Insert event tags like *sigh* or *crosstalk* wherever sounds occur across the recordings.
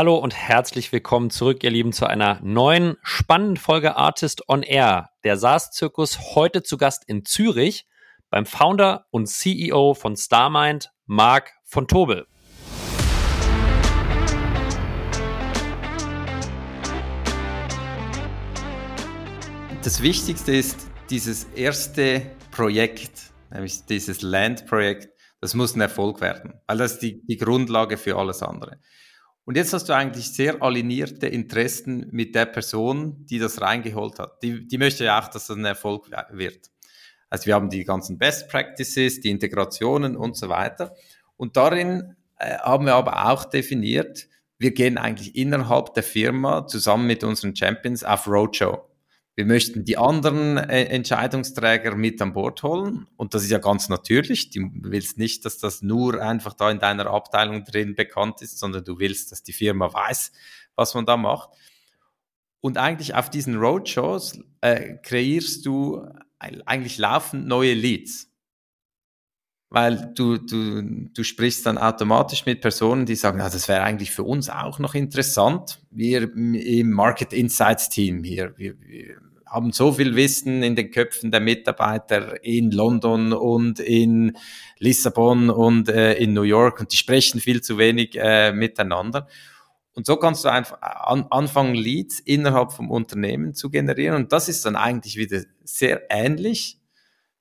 Hallo und herzlich willkommen zurück, ihr Lieben, zu einer neuen spannenden Folge Artist on Air. Der SaaS-Zirkus heute zu Gast in Zürich beim Founder und CEO von StarMind, Marc von Tobel. Das Wichtigste ist dieses erste Projekt, nämlich dieses Land-Projekt, das muss ein Erfolg werden, weil das ist die, die Grundlage für alles andere. Und jetzt hast du eigentlich sehr alignierte Interessen mit der Person, die das reingeholt hat. Die, die möchte ja auch, dass das ein Erfolg wird. Also wir haben die ganzen Best Practices, die Integrationen und so weiter. Und darin äh, haben wir aber auch definiert, wir gehen eigentlich innerhalb der Firma zusammen mit unseren Champions auf Roadshow. Wir möchten die anderen äh, Entscheidungsträger mit an Bord holen. Und das ist ja ganz natürlich. Du willst nicht, dass das nur einfach da in deiner Abteilung drin bekannt ist, sondern du willst, dass die Firma weiß, was man da macht. Und eigentlich auf diesen Roadshows äh, kreierst du eigentlich laufend neue Leads. Weil du, du, du sprichst dann automatisch mit Personen, die sagen, ja, das wäre eigentlich für uns auch noch interessant. Wir im Market Insights Team hier, wir, wir haben so viel Wissen in den Köpfen der Mitarbeiter in London und in Lissabon und äh, in New York und die sprechen viel zu wenig äh, miteinander. Und so kannst du einfach an, anfangen, Leads innerhalb vom Unternehmen zu generieren. Und das ist dann eigentlich wieder sehr ähnlich,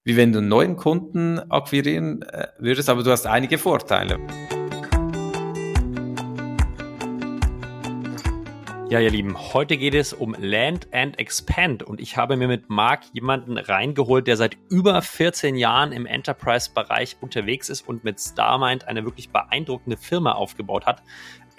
wie wenn du einen neuen Kunden akquirieren äh, würdest, aber du hast einige Vorteile. Ja, ihr Lieben, heute geht es um Land and Expand und ich habe mir mit Marc jemanden reingeholt, der seit über 14 Jahren im Enterprise-Bereich unterwegs ist und mit StarMind eine wirklich beeindruckende Firma aufgebaut hat.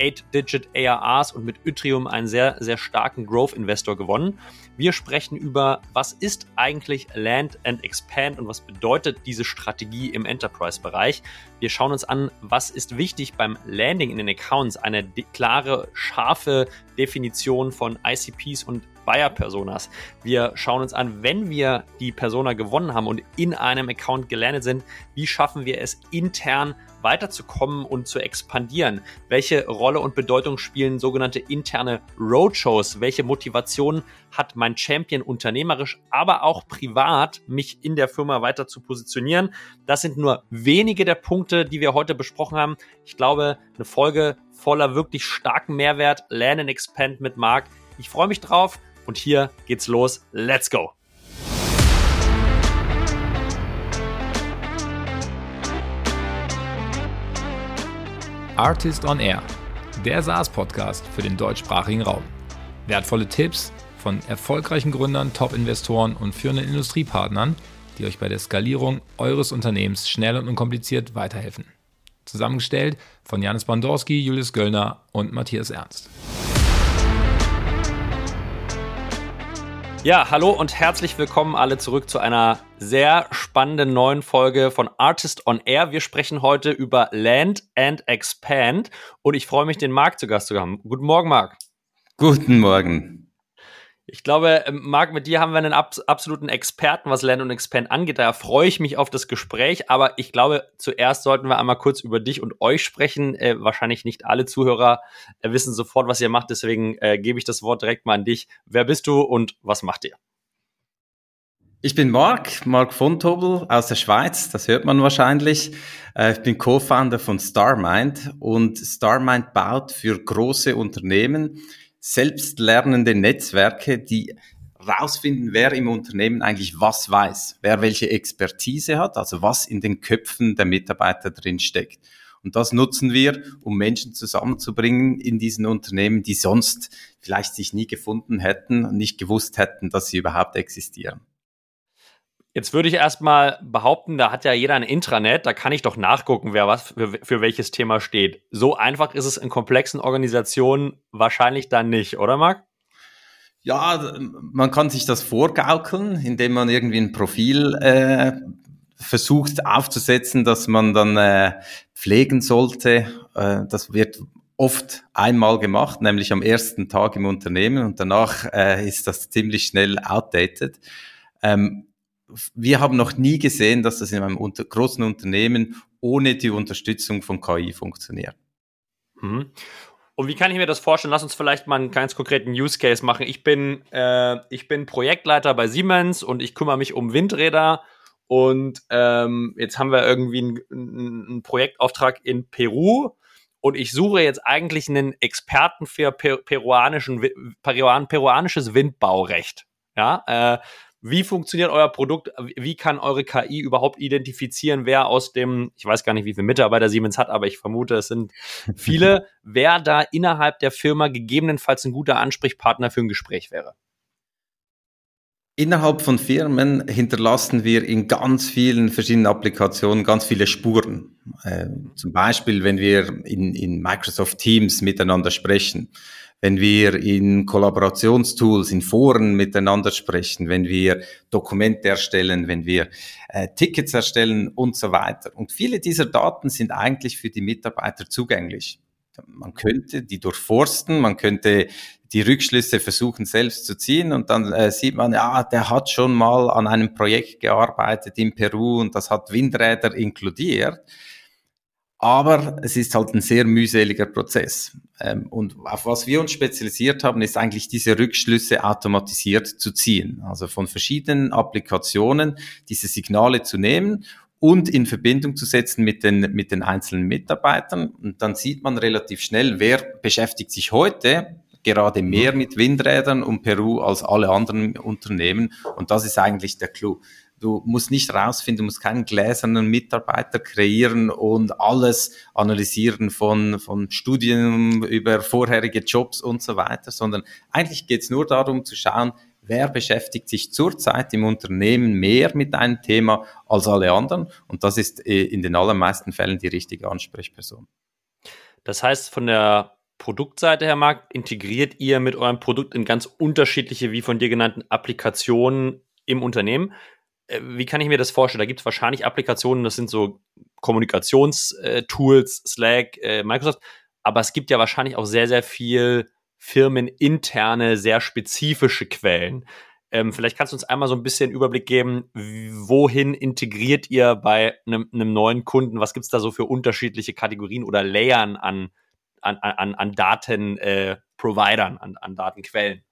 8-Digit ARRs und mit Yttrium einen sehr, sehr starken Growth-Investor gewonnen. Wir sprechen über, was ist eigentlich Land and Expand und was bedeutet diese Strategie im Enterprise-Bereich. Wir schauen uns an, was ist wichtig beim Landing in den Accounts, eine klare, scharfe Definition von ICPs und Buyer-Personas. Wir schauen uns an, wenn wir die Persona gewonnen haben und in einem Account gelandet sind, wie schaffen wir es intern weiterzukommen und zu expandieren? Welche Rolle und Bedeutung spielen sogenannte interne Roadshows? Welche Motivation hat mein Champion unternehmerisch, aber auch privat, mich in der Firma weiter zu positionieren? Das sind nur wenige der Punkte, die wir heute besprochen haben. Ich glaube, eine Folge voller wirklich starken Mehrwert. Learn and Expand mit Marc. Ich freue mich drauf. Und hier geht's los. Let's go! Artist on Air, der SaaS-Podcast für den deutschsprachigen Raum. Wertvolle Tipps von erfolgreichen Gründern, Top-Investoren und führenden Industriepartnern, die euch bei der Skalierung eures Unternehmens schnell und unkompliziert weiterhelfen. Zusammengestellt von Janis Bandorski, Julius Göllner und Matthias Ernst. Ja, hallo und herzlich willkommen alle zurück zu einer sehr spannenden neuen Folge von Artist on Air. Wir sprechen heute über Land and Expand und ich freue mich, den Marc zu Gast zu haben. Guten Morgen, Marc. Guten Morgen. Ich glaube, ähm, Marc, mit dir haben wir einen abs absoluten Experten, was Land und Expand angeht. Daher freue ich mich auf das Gespräch. Aber ich glaube, zuerst sollten wir einmal kurz über dich und euch sprechen. Äh, wahrscheinlich nicht alle Zuhörer äh, wissen sofort, was ihr macht. Deswegen äh, gebe ich das Wort direkt mal an dich. Wer bist du und was macht ihr? Ich bin Marc, Marc von Tobel aus der Schweiz, das hört man wahrscheinlich. Äh, ich bin Co-Founder von StarMind und StarMind baut für große Unternehmen selbstlernende Netzwerke, die rausfinden, wer im Unternehmen eigentlich was weiß, wer welche Expertise hat, also was in den Köpfen der Mitarbeiter drin steckt. Und das nutzen wir, um Menschen zusammenzubringen in diesen Unternehmen, die sonst vielleicht sich nie gefunden hätten und nicht gewusst hätten, dass sie überhaupt existieren. Jetzt würde ich erstmal behaupten, da hat ja jeder ein Intranet, da kann ich doch nachgucken, wer was für, für, welches Thema steht. So einfach ist es in komplexen Organisationen wahrscheinlich dann nicht, oder Marc? Ja, man kann sich das vorgaukeln, indem man irgendwie ein Profil äh, versucht aufzusetzen, dass man dann äh, pflegen sollte. Äh, das wird oft einmal gemacht, nämlich am ersten Tag im Unternehmen und danach äh, ist das ziemlich schnell outdated. Ähm, wir haben noch nie gesehen, dass das in einem unter großen Unternehmen ohne die Unterstützung von KI funktioniert. Mhm. Und wie kann ich mir das vorstellen? Lass uns vielleicht mal einen ganz konkreten Use Case machen. Ich bin, äh, ich bin Projektleiter bei Siemens und ich kümmere mich um Windräder. Und ähm, jetzt haben wir irgendwie einen, einen Projektauftrag in Peru und ich suche jetzt eigentlich einen Experten für peruanischen, peruan, peruanisches Windbaurecht. Ja, äh, wie funktioniert euer Produkt? Wie kann eure KI überhaupt identifizieren, wer aus dem, ich weiß gar nicht, wie viele Mitarbeiter Siemens hat, aber ich vermute, es sind viele, *laughs* wer da innerhalb der Firma gegebenenfalls ein guter Ansprechpartner für ein Gespräch wäre? Innerhalb von Firmen hinterlassen wir in ganz vielen verschiedenen Applikationen ganz viele Spuren. Äh, zum Beispiel, wenn wir in, in Microsoft Teams miteinander sprechen, wenn wir in Kollaborationstools, in Foren miteinander sprechen, wenn wir Dokumente erstellen, wenn wir äh, Tickets erstellen und so weiter. Und viele dieser Daten sind eigentlich für die Mitarbeiter zugänglich. Man könnte die durchforsten, man könnte die Rückschlüsse versuchen selbst zu ziehen und dann äh, sieht man, ja, der hat schon mal an einem Projekt gearbeitet in Peru und das hat Windräder inkludiert. Aber es ist halt ein sehr mühseliger Prozess. Ähm, und auf was wir uns spezialisiert haben, ist eigentlich diese Rückschlüsse automatisiert zu ziehen. Also von verschiedenen Applikationen diese Signale zu nehmen und in Verbindung zu setzen mit den, mit den einzelnen Mitarbeitern. Und dann sieht man relativ schnell, wer beschäftigt sich heute gerade mehr mit Windrädern und Peru als alle anderen Unternehmen. Und das ist eigentlich der Clou. Du musst nicht rausfinden, du musst keinen gläsernen Mitarbeiter kreieren und alles analysieren von, von Studien über vorherige Jobs und so weiter, sondern eigentlich geht es nur darum zu schauen, wer beschäftigt sich zurzeit im Unternehmen mehr mit einem Thema als alle anderen. Und das ist äh, in den allermeisten Fällen die richtige Ansprechperson. Das heißt, von der Produktseite her, Marc, integriert ihr mit eurem Produkt in ganz unterschiedliche, wie von dir genannten Applikationen im Unternehmen. Äh, wie kann ich mir das vorstellen? Da gibt es wahrscheinlich Applikationen, das sind so Kommunikationstools, Slack, äh, Microsoft, aber es gibt ja wahrscheinlich auch sehr, sehr viel firmeninterne, sehr spezifische Quellen. Ähm, vielleicht kannst du uns einmal so ein bisschen Überblick geben, wohin integriert ihr bei einem neuen Kunden? Was gibt es da so für unterschiedliche Kategorien oder Layern an, an, an, an Datenprovidern, äh, an, an Datenquellen?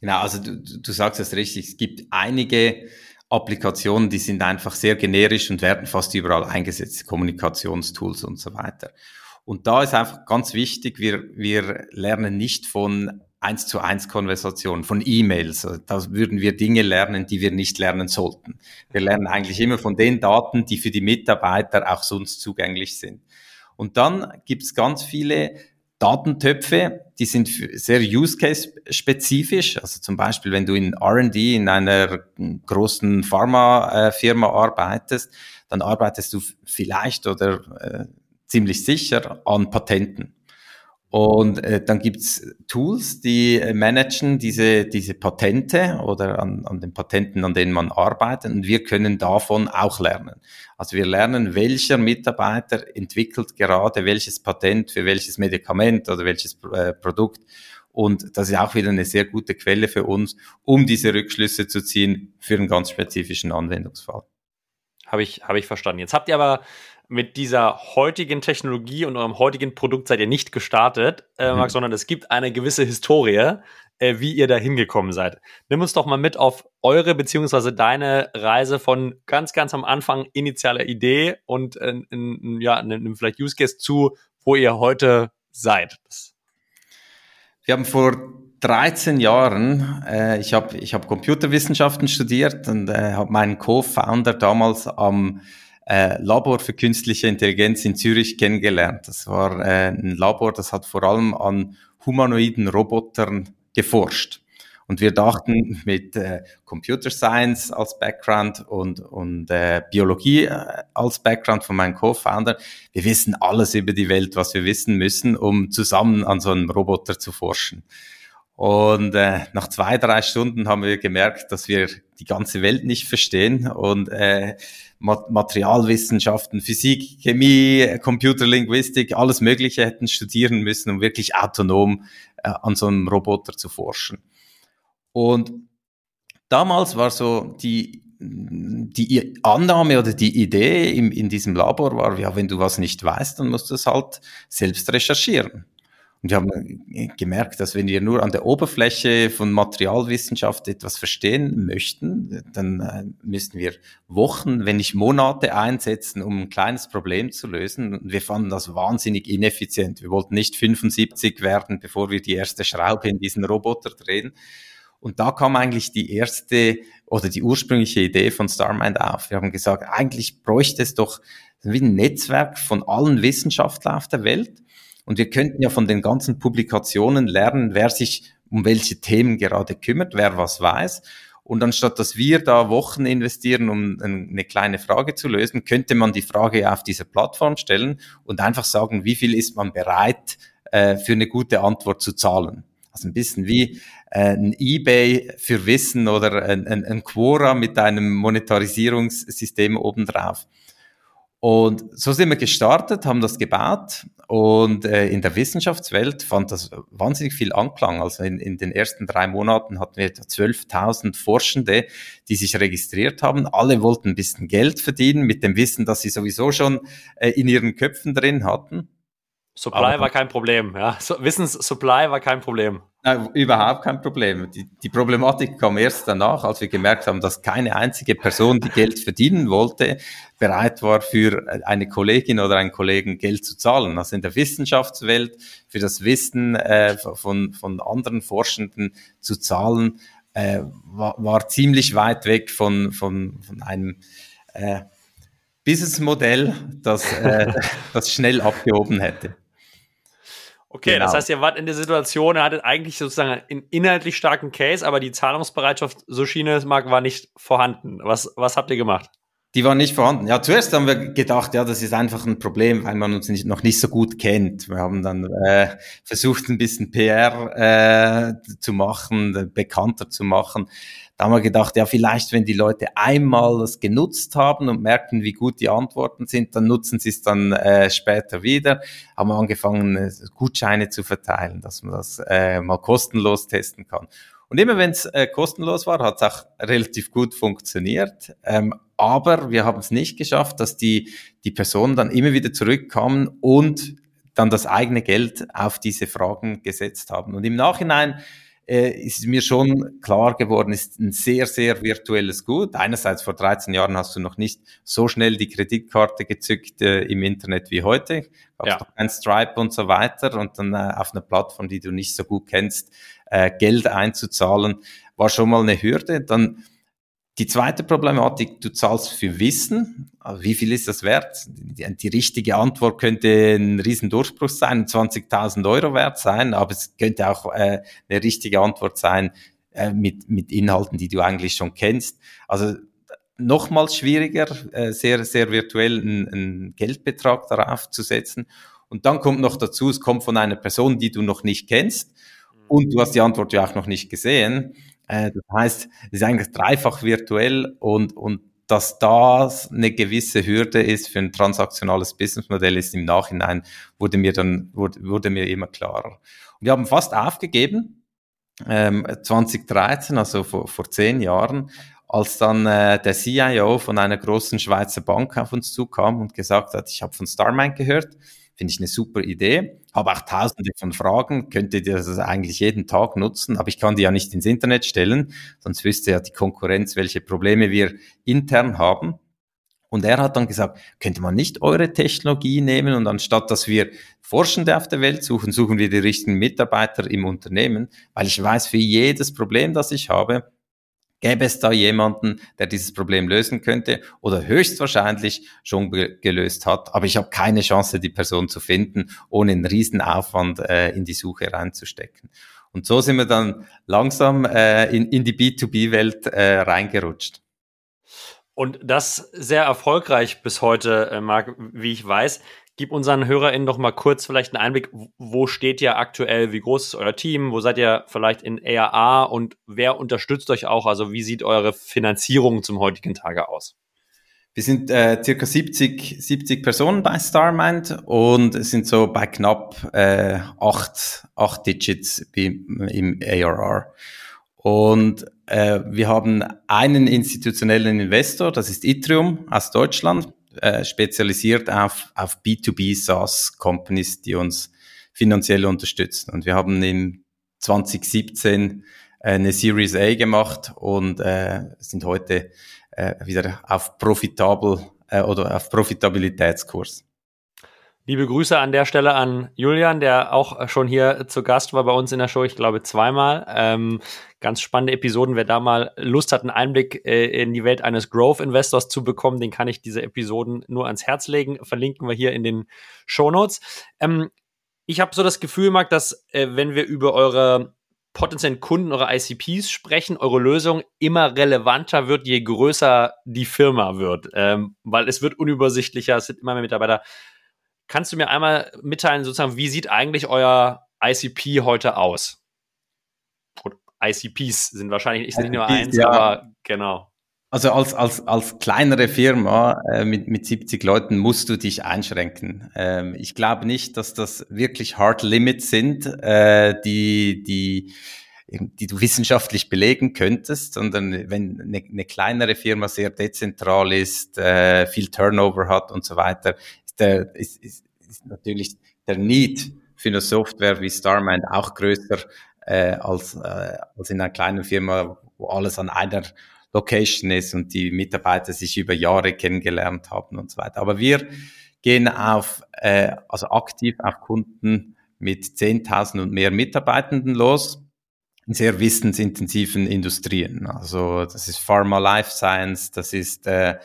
Genau, also du, du sagst es richtig, es gibt einige Applikationen, die sind einfach sehr generisch und werden fast überall eingesetzt, Kommunikationstools und so weiter. Und da ist einfach ganz wichtig, wir, wir lernen nicht von eins zu eins Konversationen, von E-Mails. Da würden wir Dinge lernen, die wir nicht lernen sollten. Wir lernen eigentlich immer von den Daten, die für die Mitarbeiter auch sonst zugänglich sind. Und dann gibt es ganz viele Datentöpfe, die sind sehr use-case-spezifisch. Also zum Beispiel, wenn du in R&D in einer großen Pharmafirma arbeitest, dann arbeitest du vielleicht oder äh, ziemlich sicher an Patenten. Und äh, dann gibt's Tools, die äh, managen diese, diese Patente oder an, an den Patenten, an denen man arbeitet. Und wir können davon auch lernen. Also wir lernen, welcher Mitarbeiter entwickelt gerade welches Patent für welches Medikament oder welches äh, Produkt. Und das ist auch wieder eine sehr gute Quelle für uns, um diese Rückschlüsse zu ziehen für einen ganz spezifischen Anwendungsfall. Habe ich, habe ich verstanden. Jetzt habt ihr aber mit dieser heutigen Technologie und eurem heutigen Produkt seid ihr nicht gestartet, äh, mhm. Marc, sondern es gibt eine gewisse Historie, äh, wie ihr da hingekommen seid. Nimm uns doch mal mit auf eure beziehungsweise deine Reise von ganz, ganz am Anfang initialer Idee und äh, in, ja, einem vielleicht Use Case zu, wo ihr heute seid. Wir haben vor 13 Jahren, äh, ich habe ich hab Computerwissenschaften studiert und äh, habe meinen Co-Founder damals am äh, Labor für künstliche Intelligenz in Zürich kennengelernt. Das war äh, ein Labor, das hat vor allem an humanoiden Robotern geforscht. Und wir dachten mit äh, Computer Science als Background und, und äh, Biologie äh, als Background von meinem Co-Founder, wir wissen alles über die Welt, was wir wissen müssen, um zusammen an so einem Roboter zu forschen. Und äh, nach zwei, drei Stunden haben wir gemerkt, dass wir die ganze Welt nicht verstehen und äh, Materialwissenschaften, Physik, Chemie, Computerlinguistik, alles Mögliche hätten studieren müssen, um wirklich autonom äh, an so einem Roboter zu forschen. Und damals war so die, die Annahme oder die Idee im, in diesem Labor war, ja, wenn du was nicht weißt, dann musst du es halt selbst recherchieren. Und wir haben gemerkt, dass wenn wir nur an der Oberfläche von Materialwissenschaft etwas verstehen möchten, dann äh, müssten wir Wochen, wenn nicht Monate einsetzen, um ein kleines Problem zu lösen. Und wir fanden das wahnsinnig ineffizient. Wir wollten nicht 75 werden, bevor wir die erste Schraube in diesen Roboter drehen. Und da kam eigentlich die erste oder die ursprüngliche Idee von Starmind auf. Wir haben gesagt, eigentlich bräuchte es doch wie ein Netzwerk von allen Wissenschaftlern auf der Welt und wir könnten ja von den ganzen Publikationen lernen, wer sich um welche Themen gerade kümmert, wer was weiß. Und anstatt dass wir da Wochen investieren, um eine kleine Frage zu lösen, könnte man die Frage auf dieser Plattform stellen und einfach sagen, wie viel ist man bereit, äh, für eine gute Antwort zu zahlen. Also ein bisschen wie äh, ein eBay für Wissen oder ein, ein, ein Quora mit einem Monetarisierungssystem obendrauf. Und so sind wir gestartet, haben das gebaut und äh, in der Wissenschaftswelt fand das wahnsinnig viel Anklang. Also in, in den ersten drei Monaten hatten wir 12.000 Forschende, die sich registriert haben. Alle wollten ein bisschen Geld verdienen mit dem Wissen, das sie sowieso schon äh, in ihren Köpfen drin hatten. Supply Aber, war kein Problem, ja. Wissenssupply war kein Problem. Nein, überhaupt kein Problem. Die, die Problematik kam erst danach, als wir gemerkt haben, dass keine einzige Person, die Geld verdienen wollte, bereit war, für eine Kollegin oder einen Kollegen Geld zu zahlen. Also in der Wissenschaftswelt für das Wissen äh, von, von anderen Forschenden zu zahlen, äh, war, war ziemlich weit weg von, von, von einem äh, Businessmodell, das, äh, *laughs* das schnell abgehoben hätte. Okay, genau. das heißt, ihr wart in der Situation, ihr hattet eigentlich sozusagen einen inhaltlich starken Case, aber die Zahlungsbereitschaft, so schien es mag, war nicht vorhanden. Was, was habt ihr gemacht? Die war nicht vorhanden. Ja, zuerst haben wir gedacht, ja, das ist einfach ein Problem, weil man uns nicht, noch nicht so gut kennt. Wir haben dann äh, versucht, ein bisschen PR äh, zu machen, bekannter zu machen. Da haben wir gedacht, ja, vielleicht, wenn die Leute einmal das genutzt haben und merken, wie gut die Antworten sind, dann nutzen sie es dann äh, später wieder. Haben wir angefangen, äh, Gutscheine zu verteilen, dass man das äh, mal kostenlos testen kann. Und immer wenn es äh, kostenlos war, hat es auch relativ gut funktioniert. Ähm, aber wir haben es nicht geschafft, dass die, die Personen dann immer wieder zurückkamen und dann das eigene Geld auf diese Fragen gesetzt haben. Und im Nachhinein äh, ist mir schon klar geworden, ist ein sehr, sehr virtuelles Gut. Einerseits vor 13 Jahren hast du noch nicht so schnell die Kreditkarte gezückt äh, im Internet wie heute. Gab ja. noch kein Stripe und so weiter und dann äh, auf einer Plattform, die du nicht so gut kennst, äh, Geld einzuzahlen, war schon mal eine Hürde. Dann die zweite Problematik, du zahlst für Wissen. Wie viel ist das wert? Die, die richtige Antwort könnte ein Riesendurchbruch sein, 20.000 Euro wert sein, aber es könnte auch äh, eine richtige Antwort sein äh, mit, mit Inhalten, die du eigentlich schon kennst. Also nochmals schwieriger, äh, sehr, sehr virtuell einen Geldbetrag darauf zu setzen. Und dann kommt noch dazu, es kommt von einer Person, die du noch nicht kennst und du hast die Antwort ja auch noch nicht gesehen. Äh, das heißt, es ist eigentlich dreifach virtuell und, und dass das eine gewisse Hürde ist für ein transaktionales Businessmodell ist im Nachhinein, wurde mir dann, wurde, wurde mir immer klarer. Und wir haben fast aufgegeben, ähm, 2013, also vor, vor zehn Jahren, als dann äh, der CIO von einer großen Schweizer Bank auf uns zukam und gesagt hat, ich habe von Starmind gehört, Finde ich eine super Idee. Habe auch tausende von Fragen, könnte ihr das eigentlich jeden Tag nutzen, aber ich kann die ja nicht ins Internet stellen, sonst wüsste ja die Konkurrenz, welche Probleme wir intern haben. Und er hat dann gesagt, könnte man nicht eure Technologie nehmen und anstatt dass wir Forschende auf der Welt suchen, suchen wir die richtigen Mitarbeiter im Unternehmen, weil ich weiß, für jedes Problem, das ich habe, Gäbe es da jemanden, der dieses Problem lösen könnte oder höchstwahrscheinlich schon gelöst hat, aber ich habe keine Chance, die Person zu finden, ohne einen Riesenaufwand äh, in die Suche reinzustecken. Und so sind wir dann langsam äh, in, in die B2B-Welt äh, reingerutscht. Und das sehr erfolgreich bis heute, äh, Marc, wie ich weiß. Gib unseren HörerInnen doch mal kurz vielleicht einen Einblick, wo steht ihr aktuell, wie groß ist euer Team, wo seid ihr vielleicht in ARA und wer unterstützt euch auch, also wie sieht eure Finanzierung zum heutigen Tage aus? Wir sind äh, circa 70, 70 Personen bei Starmind und es sind so bei knapp äh, acht, acht Digits im ARR. Und äh, wir haben einen institutionellen Investor, das ist Itrium aus Deutschland. Äh, spezialisiert auf, auf B2B SaaS Companies, die uns finanziell unterstützen. Und wir haben im 2017 äh, eine Series A gemacht und äh, sind heute äh, wieder auf profitabel äh, oder auf Profitabilitätskurs. Liebe Grüße an der Stelle an Julian, der auch schon hier zu Gast war bei uns in der Show, ich glaube zweimal. Ähm, ganz spannende Episoden. Wer da mal Lust hat, einen Einblick äh, in die Welt eines Growth Investors zu bekommen, den kann ich diese Episoden nur ans Herz legen. Verlinken wir hier in den Show Notes. Ähm, ich habe so das Gefühl, Marc, dass äh, wenn wir über eure potenziellen Kunden, eure ICPs sprechen, eure Lösung immer relevanter wird, je größer die Firma wird. Ähm, weil es wird unübersichtlicher, es sind immer mehr Mitarbeiter. Kannst du mir einmal mitteilen, sozusagen, wie sieht eigentlich euer ICP heute aus? Und ICPs sind wahrscheinlich nicht nur eins, ja. aber genau. Also als, als, als kleinere Firma äh, mit, mit 70 Leuten musst du dich einschränken. Ähm, ich glaube nicht, dass das wirklich Hard Limits sind, äh, die, die, die du wissenschaftlich belegen könntest, sondern wenn eine, eine kleinere Firma sehr dezentral ist, äh, viel Turnover hat und so weiter, ist, der, ist, ist, ist natürlich der Need für eine Software wie Starmind auch größer äh, als, äh, als in einer kleinen Firma, wo alles an einer Location ist und die Mitarbeiter sich über Jahre kennengelernt haben und so weiter. Aber wir gehen auf, äh, also aktiv auf Kunden mit 10.000 und mehr Mitarbeitenden los in sehr wissensintensiven Industrien. Also das ist Pharma, Life Science, das ist äh,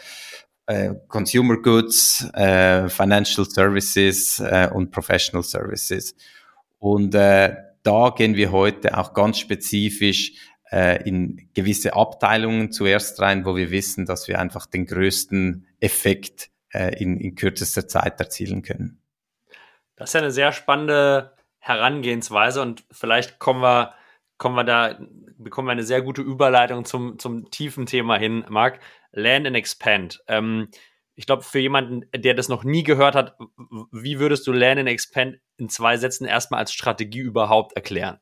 äh, Consumer Goods, äh, Financial Services äh, und Professional Services. Und äh, da gehen wir heute auch ganz spezifisch äh, in gewisse Abteilungen zuerst rein, wo wir wissen, dass wir einfach den größten Effekt in, in kürzester Zeit erzielen können. Das ist ja eine sehr spannende Herangehensweise und vielleicht kommen wir, kommen wir da, bekommen wir eine sehr gute Überleitung zum, zum tiefen Thema hin, Marc. Land and Expand. Ähm, ich glaube, für jemanden, der das noch nie gehört hat, wie würdest du Land and Expand in zwei Sätzen erstmal als Strategie überhaupt erklären?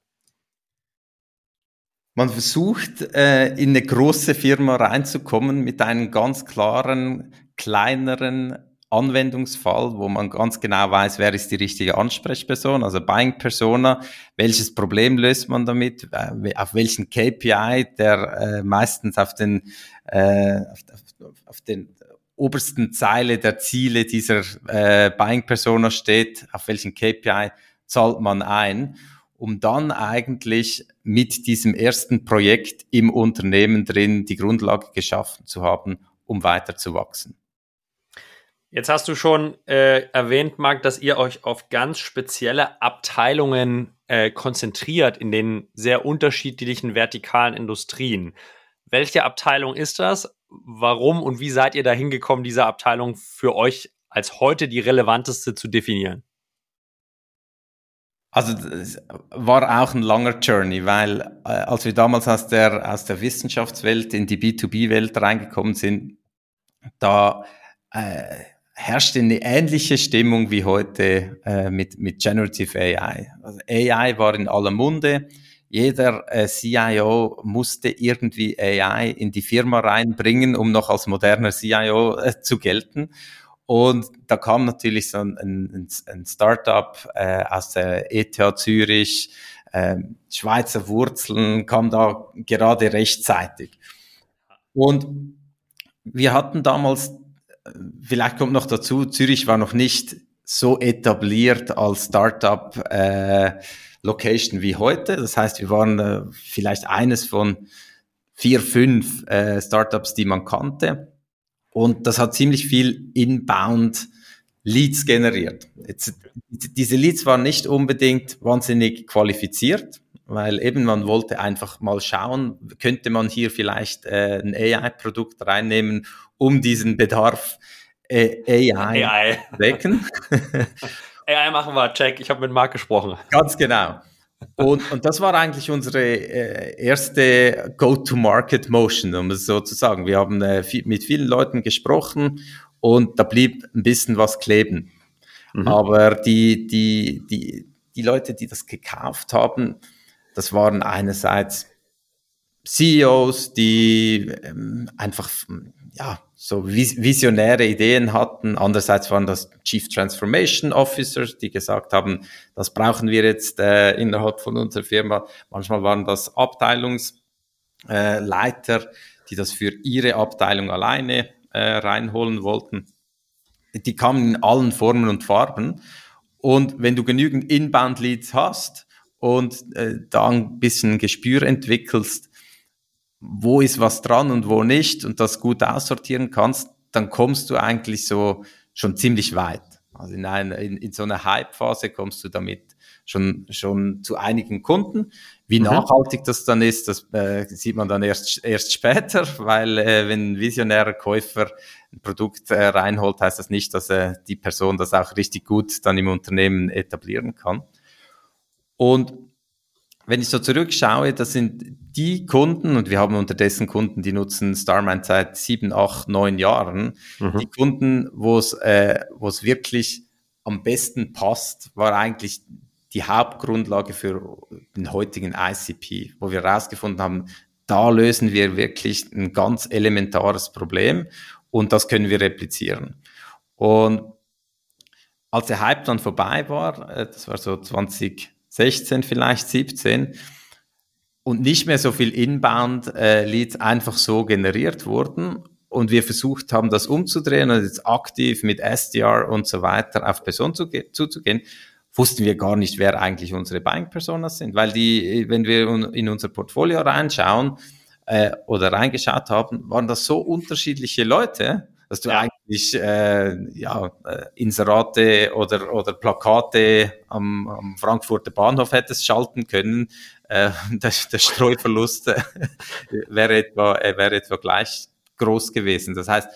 Man versucht, äh, in eine große Firma reinzukommen mit einem ganz klaren, kleineren Anwendungsfall, wo man ganz genau weiß, wer ist die richtige Ansprechperson, also Buying Persona, welches Problem löst man damit, äh, auf welchen KPI, der äh, meistens auf den, äh, auf, auf, auf den obersten Zeile der Ziele dieser äh, Buying Persona steht, auf welchen KPI zahlt man ein um dann eigentlich mit diesem ersten Projekt im Unternehmen drin die Grundlage geschaffen zu haben, um weiter zu wachsen. Jetzt hast du schon äh, erwähnt, Marc, dass ihr euch auf ganz spezielle Abteilungen äh, konzentriert in den sehr unterschiedlichen vertikalen Industrien. Welche Abteilung ist das? Warum und wie seid ihr dahin gekommen, diese Abteilung für euch als heute die relevanteste zu definieren? Also war auch ein langer Journey, weil äh, als wir damals aus der, aus der Wissenschaftswelt in die B2B-Welt reingekommen sind, da äh, herrschte eine ähnliche Stimmung wie heute äh, mit, mit Generative AI. Also AI war in aller Munde. Jeder äh, CIO musste irgendwie AI in die Firma reinbringen, um noch als moderner CIO äh, zu gelten. Und da kam natürlich so ein, ein, ein Startup äh, aus der ETH Zürich, äh, Schweizer Wurzeln, kam da gerade rechtzeitig. Und wir hatten damals, vielleicht kommt noch dazu, Zürich war noch nicht so etabliert als Startup äh, Location wie heute. Das heißt, wir waren äh, vielleicht eines von vier, fünf äh, Startups, die man kannte. Und das hat ziemlich viel inbound Leads generiert. Jetzt, diese Leads waren nicht unbedingt wahnsinnig qualifiziert, weil eben man wollte einfach mal schauen, könnte man hier vielleicht äh, ein AI-Produkt reinnehmen, um diesen Bedarf äh, AI, AI. wecken. *laughs* AI machen wir, check, ich habe mit Marc gesprochen. Ganz genau. Und, und das war eigentlich unsere äh, erste Go-to-Market-Motion, um es so zu sagen. Wir haben äh, viel, mit vielen Leuten gesprochen und da blieb ein bisschen was kleben. Mhm. Aber die, die, die, die Leute, die das gekauft haben, das waren einerseits CEOs, die ähm, einfach ja, so visionäre Ideen hatten. Andererseits waren das Chief Transformation Officers, die gesagt haben, das brauchen wir jetzt äh, innerhalb von unserer Firma. Manchmal waren das Abteilungsleiter, äh, die das für ihre Abteilung alleine äh, reinholen wollten. Die kamen in allen Formen und Farben. Und wenn du genügend Inbound-Leads hast und äh, da ein bisschen Gespür entwickelst, wo ist was dran und wo nicht und das gut aussortieren kannst, dann kommst du eigentlich so schon ziemlich weit. Also in, einer, in, in so einer Hype-Phase kommst du damit schon, schon zu einigen Kunden. Wie mhm. nachhaltig das dann ist, das äh, sieht man dann erst, erst später, *laughs* weil äh, wenn ein visionärer Käufer ein Produkt äh, reinholt, heißt das nicht, dass äh, die Person das auch richtig gut dann im Unternehmen etablieren kann. Und wenn ich so zurückschaue, das sind die Kunden, und wir haben unterdessen Kunden, die nutzen Starman seit sieben, acht, neun Jahren, mhm. die Kunden, wo es, äh, wo es wirklich am besten passt, war eigentlich die Hauptgrundlage für den heutigen ICP, wo wir herausgefunden haben, da lösen wir wirklich ein ganz elementares Problem und das können wir replizieren. Und als der Hype dann vorbei war, äh, das war so 20, 16, vielleicht 17 und nicht mehr so viel Inbound-Leads einfach so generiert wurden und wir versucht haben, das umzudrehen und jetzt aktiv mit SDR und so weiter auf Personen zu, zuzugehen, wussten wir gar nicht, wer eigentlich unsere Buying-Personas sind, weil die, wenn wir in unser Portfolio reinschauen äh, oder reingeschaut haben, waren das so unterschiedliche Leute, dass du ja. eigentlich äh, ja, äh, Inserate oder, oder Plakate am, am Frankfurter Bahnhof hättest schalten können. Äh, der, der Streuverlust äh, wäre, etwa, äh, wäre etwa gleich groß gewesen. Das heißt,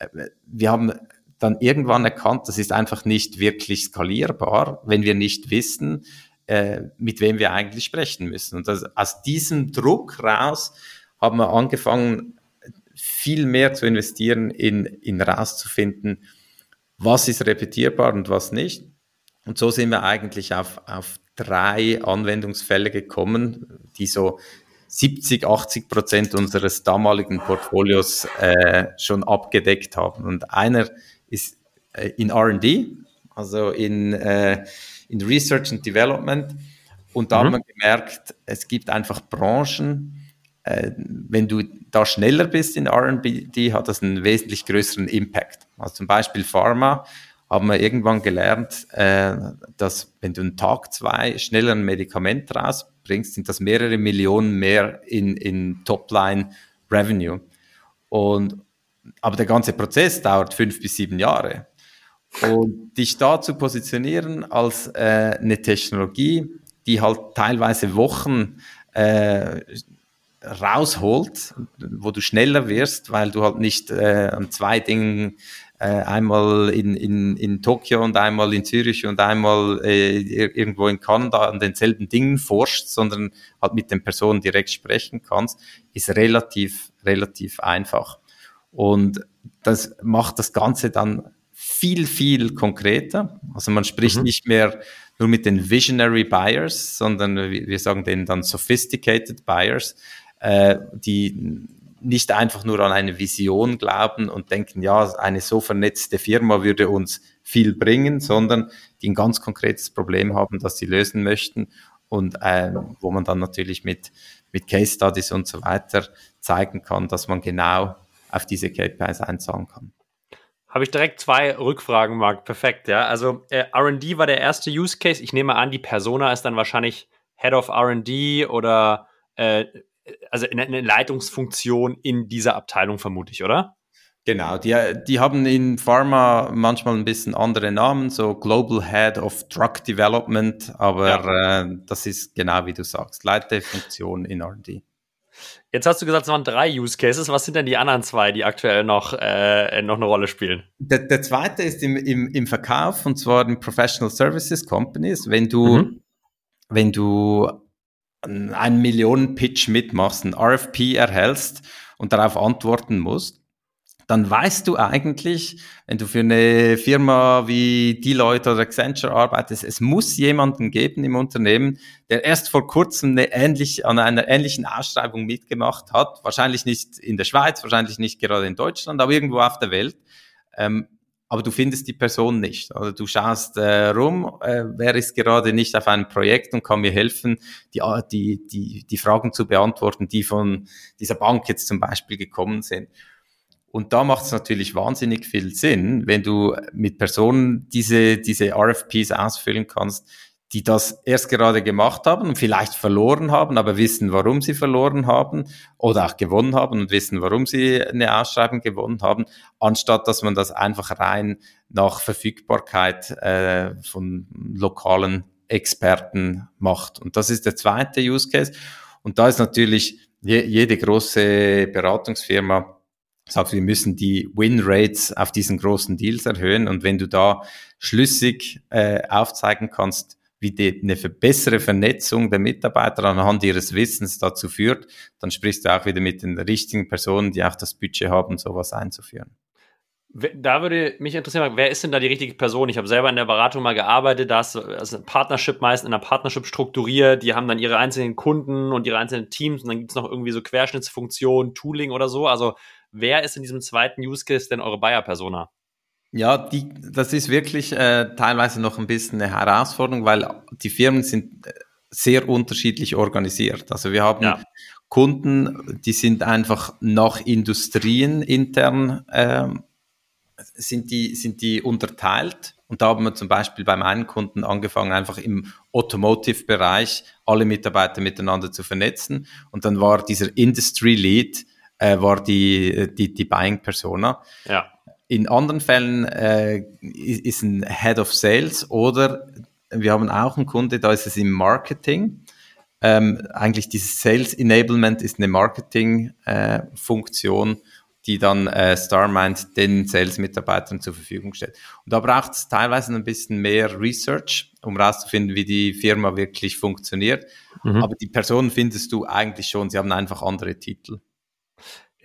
äh, wir haben dann irgendwann erkannt, das ist einfach nicht wirklich skalierbar, wenn wir nicht wissen, äh, mit wem wir eigentlich sprechen müssen. Und das, aus diesem Druck raus haben wir angefangen, viel mehr zu investieren in, in rauszufinden, was ist repetierbar und was nicht. Und so sind wir eigentlich auf, auf drei Anwendungsfälle gekommen, die so 70, 80 Prozent unseres damaligen Portfolios äh, schon abgedeckt haben. Und einer ist äh, in RD, also in, äh, in Research and Development. Und da mhm. haben wir gemerkt, es gibt einfach Branchen, äh, wenn du da schneller bist in R&D, hat das einen wesentlich größeren Impact. Also zum Beispiel Pharma haben wir irgendwann gelernt, äh, dass wenn du einen Tag zwei schneller ein Medikament rausbringst, sind das mehrere Millionen mehr in, in Topline Revenue. Und, aber der ganze Prozess dauert fünf bis sieben Jahre. Und dich da zu positionieren als äh, eine Technologie, die halt teilweise Wochen äh, rausholt, wo du schneller wirst, weil du halt nicht äh, an zwei Dingen einmal in, in, in Tokio und einmal in Zürich und einmal äh, irgendwo in Kanada an denselben Dingen forschst, sondern halt mit den Personen direkt sprechen kannst, ist relativ, relativ einfach. Und das macht das Ganze dann viel, viel konkreter. Also man spricht mhm. nicht mehr nur mit den Visionary Buyers, sondern wir sagen denen dann Sophisticated Buyers, äh, die nicht einfach nur an eine Vision glauben und denken, ja, eine so vernetzte Firma würde uns viel bringen, sondern die ein ganz konkretes Problem haben, das sie lösen möchten und äh, wo man dann natürlich mit, mit Case Studies und so weiter zeigen kann, dass man genau auf diese KPIs einzahlen kann. Habe ich direkt zwei Rückfragen, Marc. Perfekt, ja. Also äh, RD war der erste Use Case. Ich nehme an, die Persona ist dann wahrscheinlich Head of RD oder äh, also eine Leitungsfunktion in dieser Abteilung vermutlich, oder? Genau, die, die haben in Pharma manchmal ein bisschen andere Namen, so Global Head of Drug Development, aber ja. äh, das ist genau wie du sagst, Leitefunktion in R&D. Jetzt hast du gesagt, es waren drei Use Cases. Was sind denn die anderen zwei, die aktuell noch, äh, noch eine Rolle spielen? Der, der zweite ist im, im, im Verkauf und zwar in Professional Services Companies. Wenn du, mhm. wenn du einen Millionen-Pitch mitmachst, ein RFP erhältst und darauf antworten musst, dann weißt du eigentlich, wenn du für eine Firma wie Deloitte oder Accenture arbeitest, es muss jemanden geben im Unternehmen, der erst vor kurzem eine ähnlich, an einer ähnlichen Ausschreibung mitgemacht hat. Wahrscheinlich nicht in der Schweiz, wahrscheinlich nicht gerade in Deutschland, aber irgendwo auf der Welt. Ähm, aber du findest die Person nicht. Oder du schaust äh, rum, äh, wer ist gerade nicht auf einem Projekt und kann mir helfen, die, die, die, die Fragen zu beantworten, die von dieser Bank jetzt zum Beispiel gekommen sind. Und da macht es natürlich wahnsinnig viel Sinn, wenn du mit Personen diese, diese RFPs ausfüllen kannst, die das erst gerade gemacht haben und vielleicht verloren haben, aber wissen, warum sie verloren haben oder auch gewonnen haben und wissen, warum sie eine Ausschreibung gewonnen haben, anstatt dass man das einfach rein nach Verfügbarkeit äh, von lokalen Experten macht. Und das ist der zweite Use Case. Und da ist natürlich je, jede große Beratungsfirma sagt, wir müssen die Win-Rates auf diesen großen Deals erhöhen. Und wenn du da schlüssig äh, aufzeigen kannst, wie die, eine bessere Vernetzung der Mitarbeiter anhand ihres Wissens dazu führt, dann sprichst du auch wieder mit den richtigen Personen, die auch das Budget haben, sowas einzuführen. Da würde mich interessieren, wer ist denn da die richtige Person? Ich habe selber in der Beratung mal gearbeitet, da ist also ein Partnership meist in einer Partnership strukturiert, die haben dann ihre einzelnen Kunden und ihre einzelnen Teams und dann gibt es noch irgendwie so Querschnittsfunktionen, Tooling oder so. Also wer ist in diesem zweiten Use Case denn eure Buyer-Persona? Ja, die, das ist wirklich äh, teilweise noch ein bisschen eine Herausforderung, weil die Firmen sind äh, sehr unterschiedlich organisiert. Also wir haben ja. Kunden, die sind einfach nach Industrien intern äh, sind die sind die unterteilt und da haben wir zum Beispiel beim einen Kunden angefangen einfach im Automotive-Bereich alle Mitarbeiter miteinander zu vernetzen und dann war dieser Industry Lead äh, war die, die, die Buying Persona. Ja. In anderen Fällen äh, ist ein Head of Sales oder wir haben auch einen Kunde, da ist es im Marketing. Ähm, eigentlich dieses Sales Enablement ist eine Marketing-Funktion, äh, die dann äh, StarMind den Sales-Mitarbeitern zur Verfügung stellt. Und da braucht es teilweise ein bisschen mehr Research, um herauszufinden, wie die Firma wirklich funktioniert. Mhm. Aber die Personen findest du eigentlich schon, sie haben einfach andere Titel.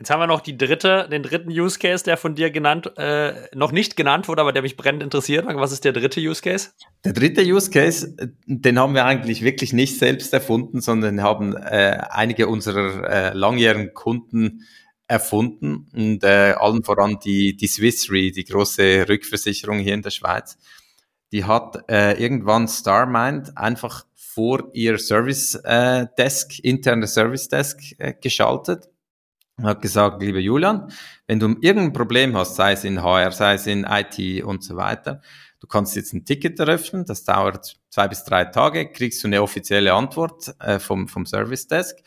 Jetzt haben wir noch die dritte, den dritten Use Case, der von dir genannt, äh, noch nicht genannt wurde, aber der mich brennend interessiert. Was ist der dritte Use Case? Der dritte Use Case, den haben wir eigentlich wirklich nicht selbst erfunden, sondern haben äh, einige unserer äh, langjährigen Kunden erfunden und äh, allen voran die, die Swiss Re, die große Rückversicherung hier in der Schweiz. Die hat äh, irgendwann StarMind einfach vor ihr Service äh, Desk, interne Service Desk äh, geschaltet hat gesagt, lieber Julian, wenn du irgendein Problem hast, sei es in HR, sei es in IT und so weiter, du kannst jetzt ein Ticket eröffnen, das dauert zwei bis drei Tage, kriegst du eine offizielle Antwort äh, vom, vom Service Desk.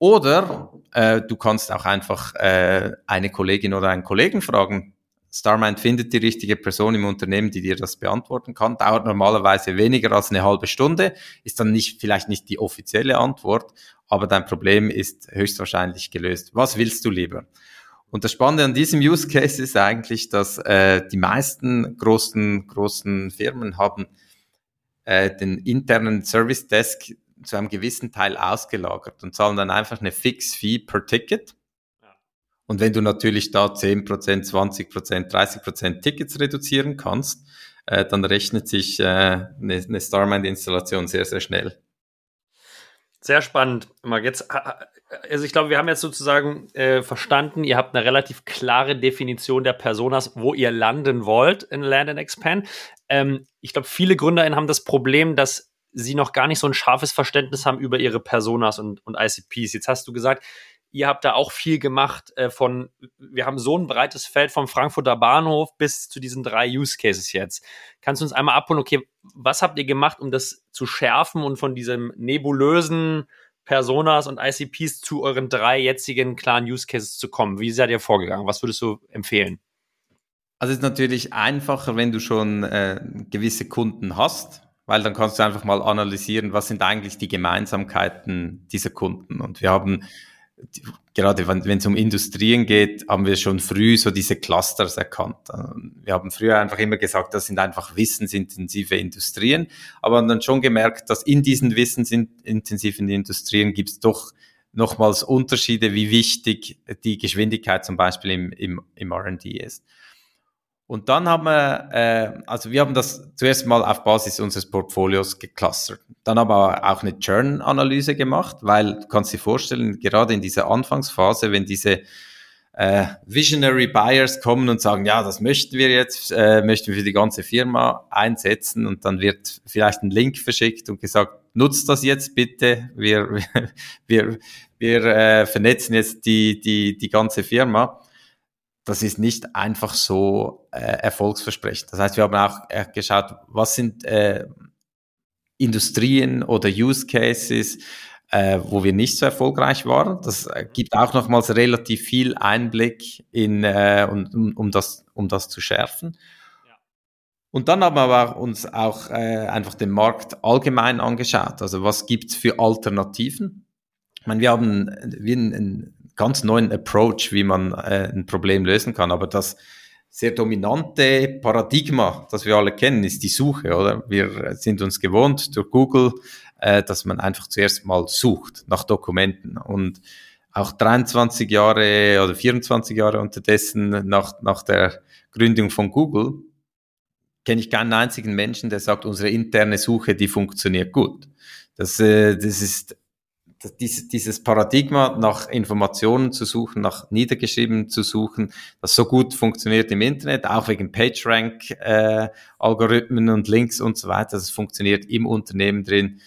Oder äh, du kannst auch einfach äh, eine Kollegin oder einen Kollegen fragen, Starmind findet die richtige Person im Unternehmen, die dir das beantworten kann. Dauert normalerweise weniger als eine halbe Stunde, ist dann nicht, vielleicht nicht die offizielle Antwort, aber dein Problem ist höchstwahrscheinlich gelöst. Was willst du lieber? Und das Spannende an diesem Use Case ist eigentlich, dass äh, die meisten großen, großen Firmen haben äh, den internen Service Desk zu einem gewissen Teil ausgelagert und zahlen dann einfach eine Fix Fee per Ticket. Und wenn du natürlich da 10%, 20%, 30% Tickets reduzieren kannst, äh, dann rechnet sich äh, eine, eine Starmind-Installation sehr, sehr schnell. Sehr spannend. Mal jetzt, also ich glaube, wir haben jetzt sozusagen äh, verstanden, ihr habt eine relativ klare Definition der Personas, wo ihr landen wollt in Land and Expand. Ähm, ich glaube, viele GründerInnen haben das Problem, dass sie noch gar nicht so ein scharfes Verständnis haben über ihre Personas und, und ICPs. Jetzt hast du gesagt, Ihr habt da auch viel gemacht äh, von, wir haben so ein breites Feld vom Frankfurter Bahnhof bis zu diesen drei Use Cases jetzt. Kannst du uns einmal abholen, okay, was habt ihr gemacht, um das zu schärfen und von diesem nebulösen Personas und ICPs zu euren drei jetzigen klaren Use Cases zu kommen? Wie seid ihr vorgegangen? Was würdest du empfehlen? Also es ist natürlich einfacher, wenn du schon äh, gewisse Kunden hast, weil dann kannst du einfach mal analysieren, was sind eigentlich die Gemeinsamkeiten dieser Kunden. Und wir haben gerade wenn es um Industrien geht, haben wir schon früh so diese Clusters erkannt. Wir haben früher einfach immer gesagt, das sind einfach wissensintensive Industrien, aber haben dann schon gemerkt, dass in diesen wissensintensiven Industrien gibt es doch nochmals Unterschiede, wie wichtig die Geschwindigkeit zum Beispiel im, im, im R&D ist. Und dann haben wir, äh, also wir haben das zuerst mal auf Basis unseres Portfolios geclustert. Dann haben wir auch eine Churn-Analyse gemacht, weil du kannst dir vorstellen, gerade in dieser Anfangsphase, wenn diese äh, Visionary Buyers kommen und sagen, ja, das möchten wir jetzt, äh, möchten wir für die ganze Firma einsetzen und dann wird vielleicht ein Link verschickt und gesagt, nutzt das jetzt bitte, wir, *laughs* wir, wir äh, vernetzen jetzt die, die, die ganze Firma das ist nicht einfach so äh, erfolgsversprechend. Das heißt, wir haben auch äh, geschaut, was sind äh, Industrien oder Use Cases, äh, wo wir nicht so erfolgreich waren. Das äh, gibt auch nochmals relativ viel Einblick in, äh, um, um, das, um das zu schärfen. Und dann haben wir aber uns auch äh, einfach den Markt allgemein angeschaut. Also was gibt's für Alternativen? Ich meine, wir haben wir einen, ganz neuen Approach, wie man äh, ein Problem lösen kann. Aber das sehr dominante Paradigma, das wir alle kennen, ist die Suche, oder? Wir sind uns gewohnt durch Google, äh, dass man einfach zuerst mal sucht nach Dokumenten und auch 23 Jahre oder 24 Jahre unterdessen nach, nach der Gründung von Google kenne ich keinen einzigen Menschen, der sagt, unsere interne Suche, die funktioniert gut. Das, äh, das ist dieses, dieses Paradigma nach Informationen zu suchen, nach niedergeschrieben zu suchen, das so gut funktioniert im Internet, auch wegen PageRank-Algorithmen äh, und Links und so weiter, das funktioniert im Unternehmen drin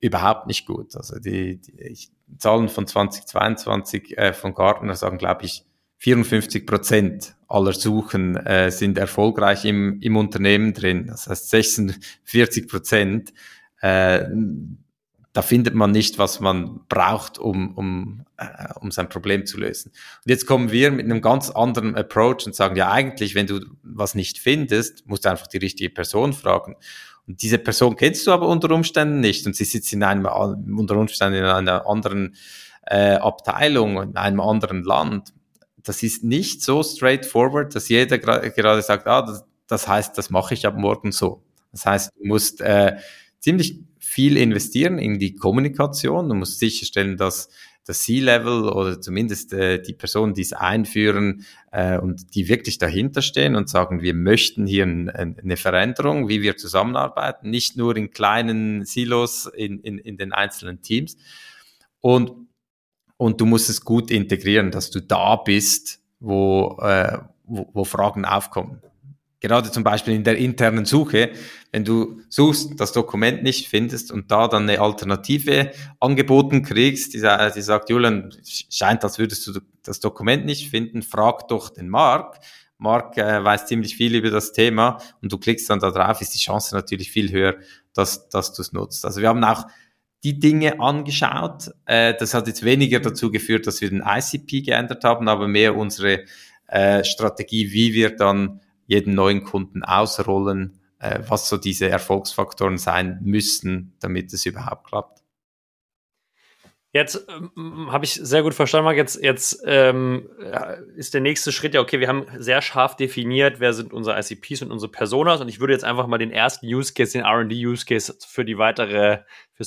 überhaupt nicht gut. Also die, die Zahlen von 2022 äh, von Gartner sagen, glaube ich, 54 Prozent aller Suchen äh, sind erfolgreich im, im Unternehmen drin. Das heißt 46 Prozent äh, da findet man nicht, was man braucht, um, um, äh, um sein Problem zu lösen. Und jetzt kommen wir mit einem ganz anderen Approach und sagen, ja eigentlich, wenn du was nicht findest, musst du einfach die richtige Person fragen. Und diese Person kennst du aber unter Umständen nicht und sie sitzt in einem, unter Umständen in einer anderen äh, Abteilung, in einem anderen Land. Das ist nicht so straightforward, dass jeder gerade sagt, ah, das, das heißt, das mache ich ab morgen so. Das heißt, du musst äh, ziemlich viel investieren in die Kommunikation. Du musst sicherstellen, dass das C-Level oder zumindest äh, die Personen, die es einführen äh, und die wirklich dahinter stehen und sagen, wir möchten hier ein, ein, eine Veränderung, wie wir zusammenarbeiten, nicht nur in kleinen Silos in, in, in den einzelnen Teams. Und, und du musst es gut integrieren, dass du da bist, wo, äh, wo, wo Fragen aufkommen gerade zum Beispiel in der internen Suche, wenn du suchst, das Dokument nicht findest und da dann eine Alternative angeboten kriegst, die, die sagt, Julian, scheint, als würdest du das Dokument nicht finden, frag doch den Mark. Mark äh, weiß ziemlich viel über das Thema und du klickst dann da drauf, ist die Chance natürlich viel höher, dass, dass du es nutzt. Also wir haben auch die Dinge angeschaut. Äh, das hat jetzt weniger dazu geführt, dass wir den ICP geändert haben, aber mehr unsere äh, Strategie, wie wir dann jeden neuen Kunden ausrollen, äh, was so diese Erfolgsfaktoren sein müssen, damit es überhaupt klappt. Jetzt ähm, habe ich sehr gut verstanden, Marc. Jetzt, jetzt ähm, ist der nächste Schritt ja, okay, wir haben sehr scharf definiert, wer sind unsere ICPs und unsere Personas. Und ich würde jetzt einfach mal den ersten Use Case, den RD-Use Case für die weitere,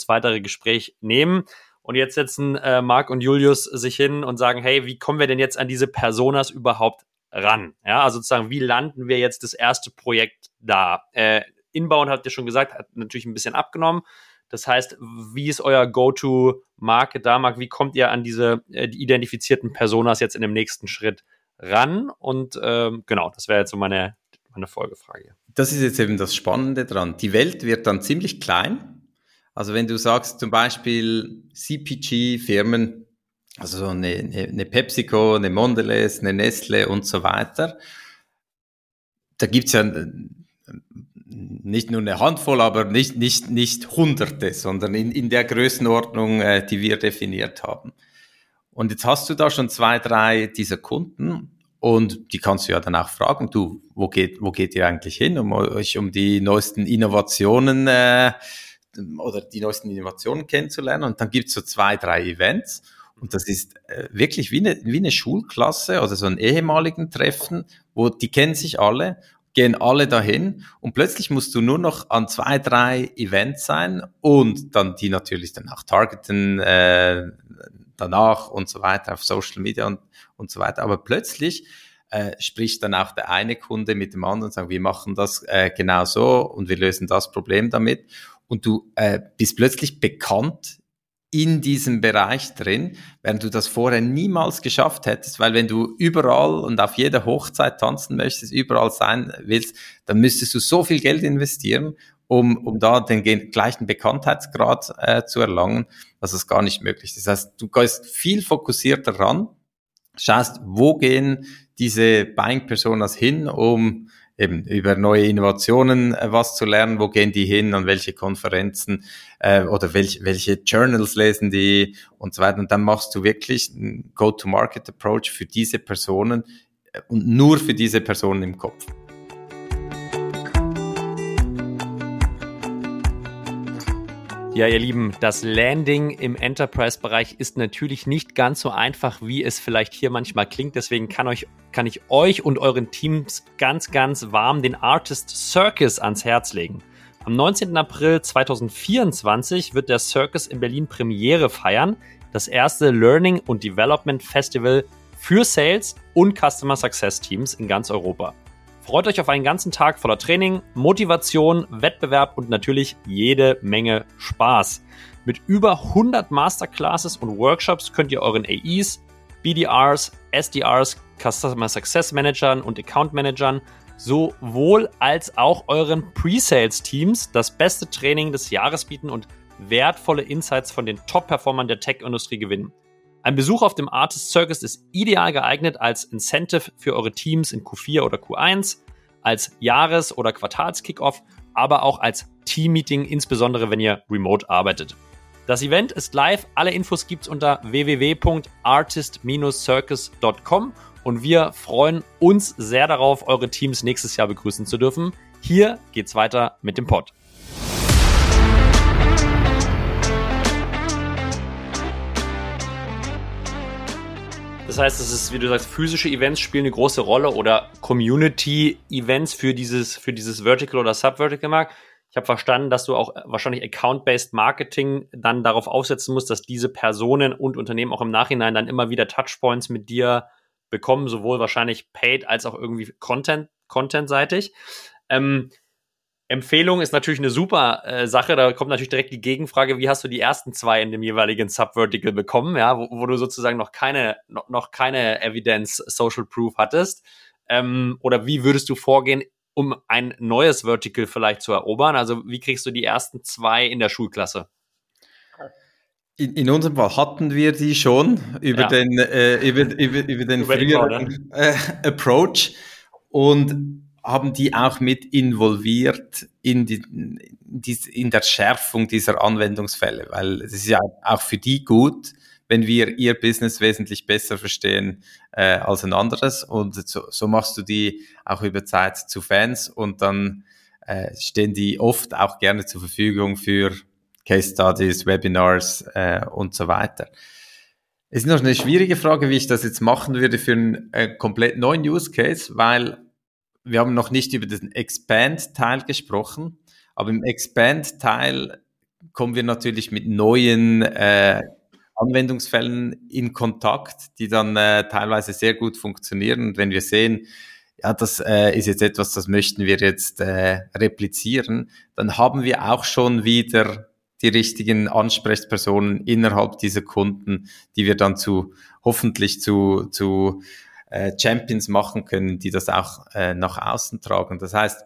weitere Gespräch nehmen. Und jetzt setzen äh, Marc und Julius sich hin und sagen, hey, wie kommen wir denn jetzt an diese Personas überhaupt ran? Ja, also sozusagen, wie landen wir jetzt das erste Projekt da? Äh, Inbound habt ihr schon gesagt, hat natürlich ein bisschen abgenommen. Das heißt, wie ist euer Go-to-Market da, Mark? Wie kommt ihr an diese äh, die identifizierten Personas jetzt in dem nächsten Schritt ran? Und ähm, genau, das wäre jetzt so meine, meine Folgefrage. Das ist jetzt eben das Spannende dran. Die Welt wird dann ziemlich klein. Also wenn du sagst zum Beispiel CPG-Firmen, also so eine, eine, PepsiCo, eine Mondelez, eine Nestle und so weiter. Da gibt's ja äh, nicht nur eine Handvoll, aber nicht, nicht, nicht Hunderte, sondern in, in der Größenordnung, äh, die wir definiert haben. Und jetzt hast du da schon zwei, drei dieser Kunden und die kannst du ja dann auch fragen, du, wo geht, wo geht ihr eigentlich hin, um euch um die neuesten Innovationen äh, oder die neuesten Innovationen kennenzulernen. Und dann gibt's so zwei, drei Events und das ist äh, wirklich wie eine, wie eine Schulklasse oder so ein ehemaligen Treffen, wo die kennen sich alle, gehen alle dahin und plötzlich musst du nur noch an zwei, drei Events sein und dann die natürlich dann auch targeten, äh, danach und so weiter auf Social Media und, und so weiter. Aber plötzlich äh, spricht dann auch der eine Kunde mit dem anderen und sagt, wir machen das äh, genau so und wir lösen das Problem damit. Und du äh, bist plötzlich bekannt in diesem Bereich drin, während du das vorher niemals geschafft hättest, weil wenn du überall und auf jeder Hochzeit tanzen möchtest, überall sein willst, dann müsstest du so viel Geld investieren, um, um da den gleichen Bekanntheitsgrad äh, zu erlangen, dass es gar nicht möglich ist. Das heißt, du gehst viel fokussierter ran, schaust, wo gehen diese Buying-Personas hin, um eben über neue Innovationen äh, was zu lernen, wo gehen die hin, an welche Konferenzen äh, oder welche, welche Journals lesen die und so weiter. Und dann machst du wirklich einen Go-to-Market-Approach für diese Personen äh, und nur für diese Personen im Kopf. Ja, ihr Lieben, das Landing im Enterprise-Bereich ist natürlich nicht ganz so einfach, wie es vielleicht hier manchmal klingt. Deswegen kann, euch, kann ich euch und euren Teams ganz, ganz warm den Artist Circus ans Herz legen. Am 19. April 2024 wird der Circus in Berlin Premiere feiern. Das erste Learning und Development Festival für Sales und Customer Success Teams in ganz Europa. Freut euch auf einen ganzen Tag voller Training, Motivation, Wettbewerb und natürlich jede Menge Spaß. Mit über 100 Masterclasses und Workshops könnt ihr euren AEs, BDRs, SDRs, Customer Success Managern und Account Managern sowohl als auch euren Pre-Sales-Teams das beste Training des Jahres bieten und wertvolle Insights von den Top-Performern der Tech-Industrie gewinnen. Ein Besuch auf dem Artist Circus ist ideal geeignet als Incentive für eure Teams in Q4 oder Q1, als Jahres- oder Quartals-Kickoff, aber auch als Team-Meeting, insbesondere wenn ihr remote arbeitet. Das Event ist live, alle Infos gibt's unter www.artist-circus.com und wir freuen uns sehr darauf, eure Teams nächstes Jahr begrüßen zu dürfen. Hier geht's weiter mit dem Pod. Heißt, es ist, wie du sagst, physische Events spielen eine große Rolle oder Community-Events für dieses, für dieses Vertical oder Sub-Vertical-Markt. Ich habe verstanden, dass du auch wahrscheinlich Account-Based Marketing dann darauf aufsetzen musst, dass diese Personen und Unternehmen auch im Nachhinein dann immer wieder Touchpoints mit dir bekommen, sowohl wahrscheinlich paid als auch irgendwie Content, Content-seitig. Ähm, Empfehlung ist natürlich eine super äh, Sache. Da kommt natürlich direkt die Gegenfrage, wie hast du die ersten zwei in dem jeweiligen Subvertical bekommen, ja, wo, wo du sozusagen noch keine, noch, noch keine Evidence Social Proof hattest? Ähm, oder wie würdest du vorgehen, um ein neues Vertical vielleicht zu erobern? Also wie kriegst du die ersten zwei in der Schulklasse? In, in unserem Fall hatten wir die schon über ja. den, äh, über, über, über den früheren äh, Approach und haben die auch mit involviert in, die, in der Schärfung dieser Anwendungsfälle, weil es ist ja auch für die gut, wenn wir ihr Business wesentlich besser verstehen äh, als ein anderes. Und so, so machst du die auch über Zeit zu Fans und dann äh, stehen die oft auch gerne zur Verfügung für Case Studies, Webinars äh, und so weiter. Es ist noch eine schwierige Frage, wie ich das jetzt machen würde für einen äh, komplett neuen Use Case, weil wir haben noch nicht über den Expand-Teil gesprochen, aber im Expand-Teil kommen wir natürlich mit neuen äh, Anwendungsfällen in Kontakt, die dann äh, teilweise sehr gut funktionieren. Und wenn wir sehen, ja, das äh, ist jetzt etwas, das möchten wir jetzt äh, replizieren, dann haben wir auch schon wieder die richtigen Ansprechpersonen innerhalb dieser Kunden, die wir dann zu hoffentlich zu, zu äh, Champions machen können, die das auch äh, nach außen tragen. Das heißt,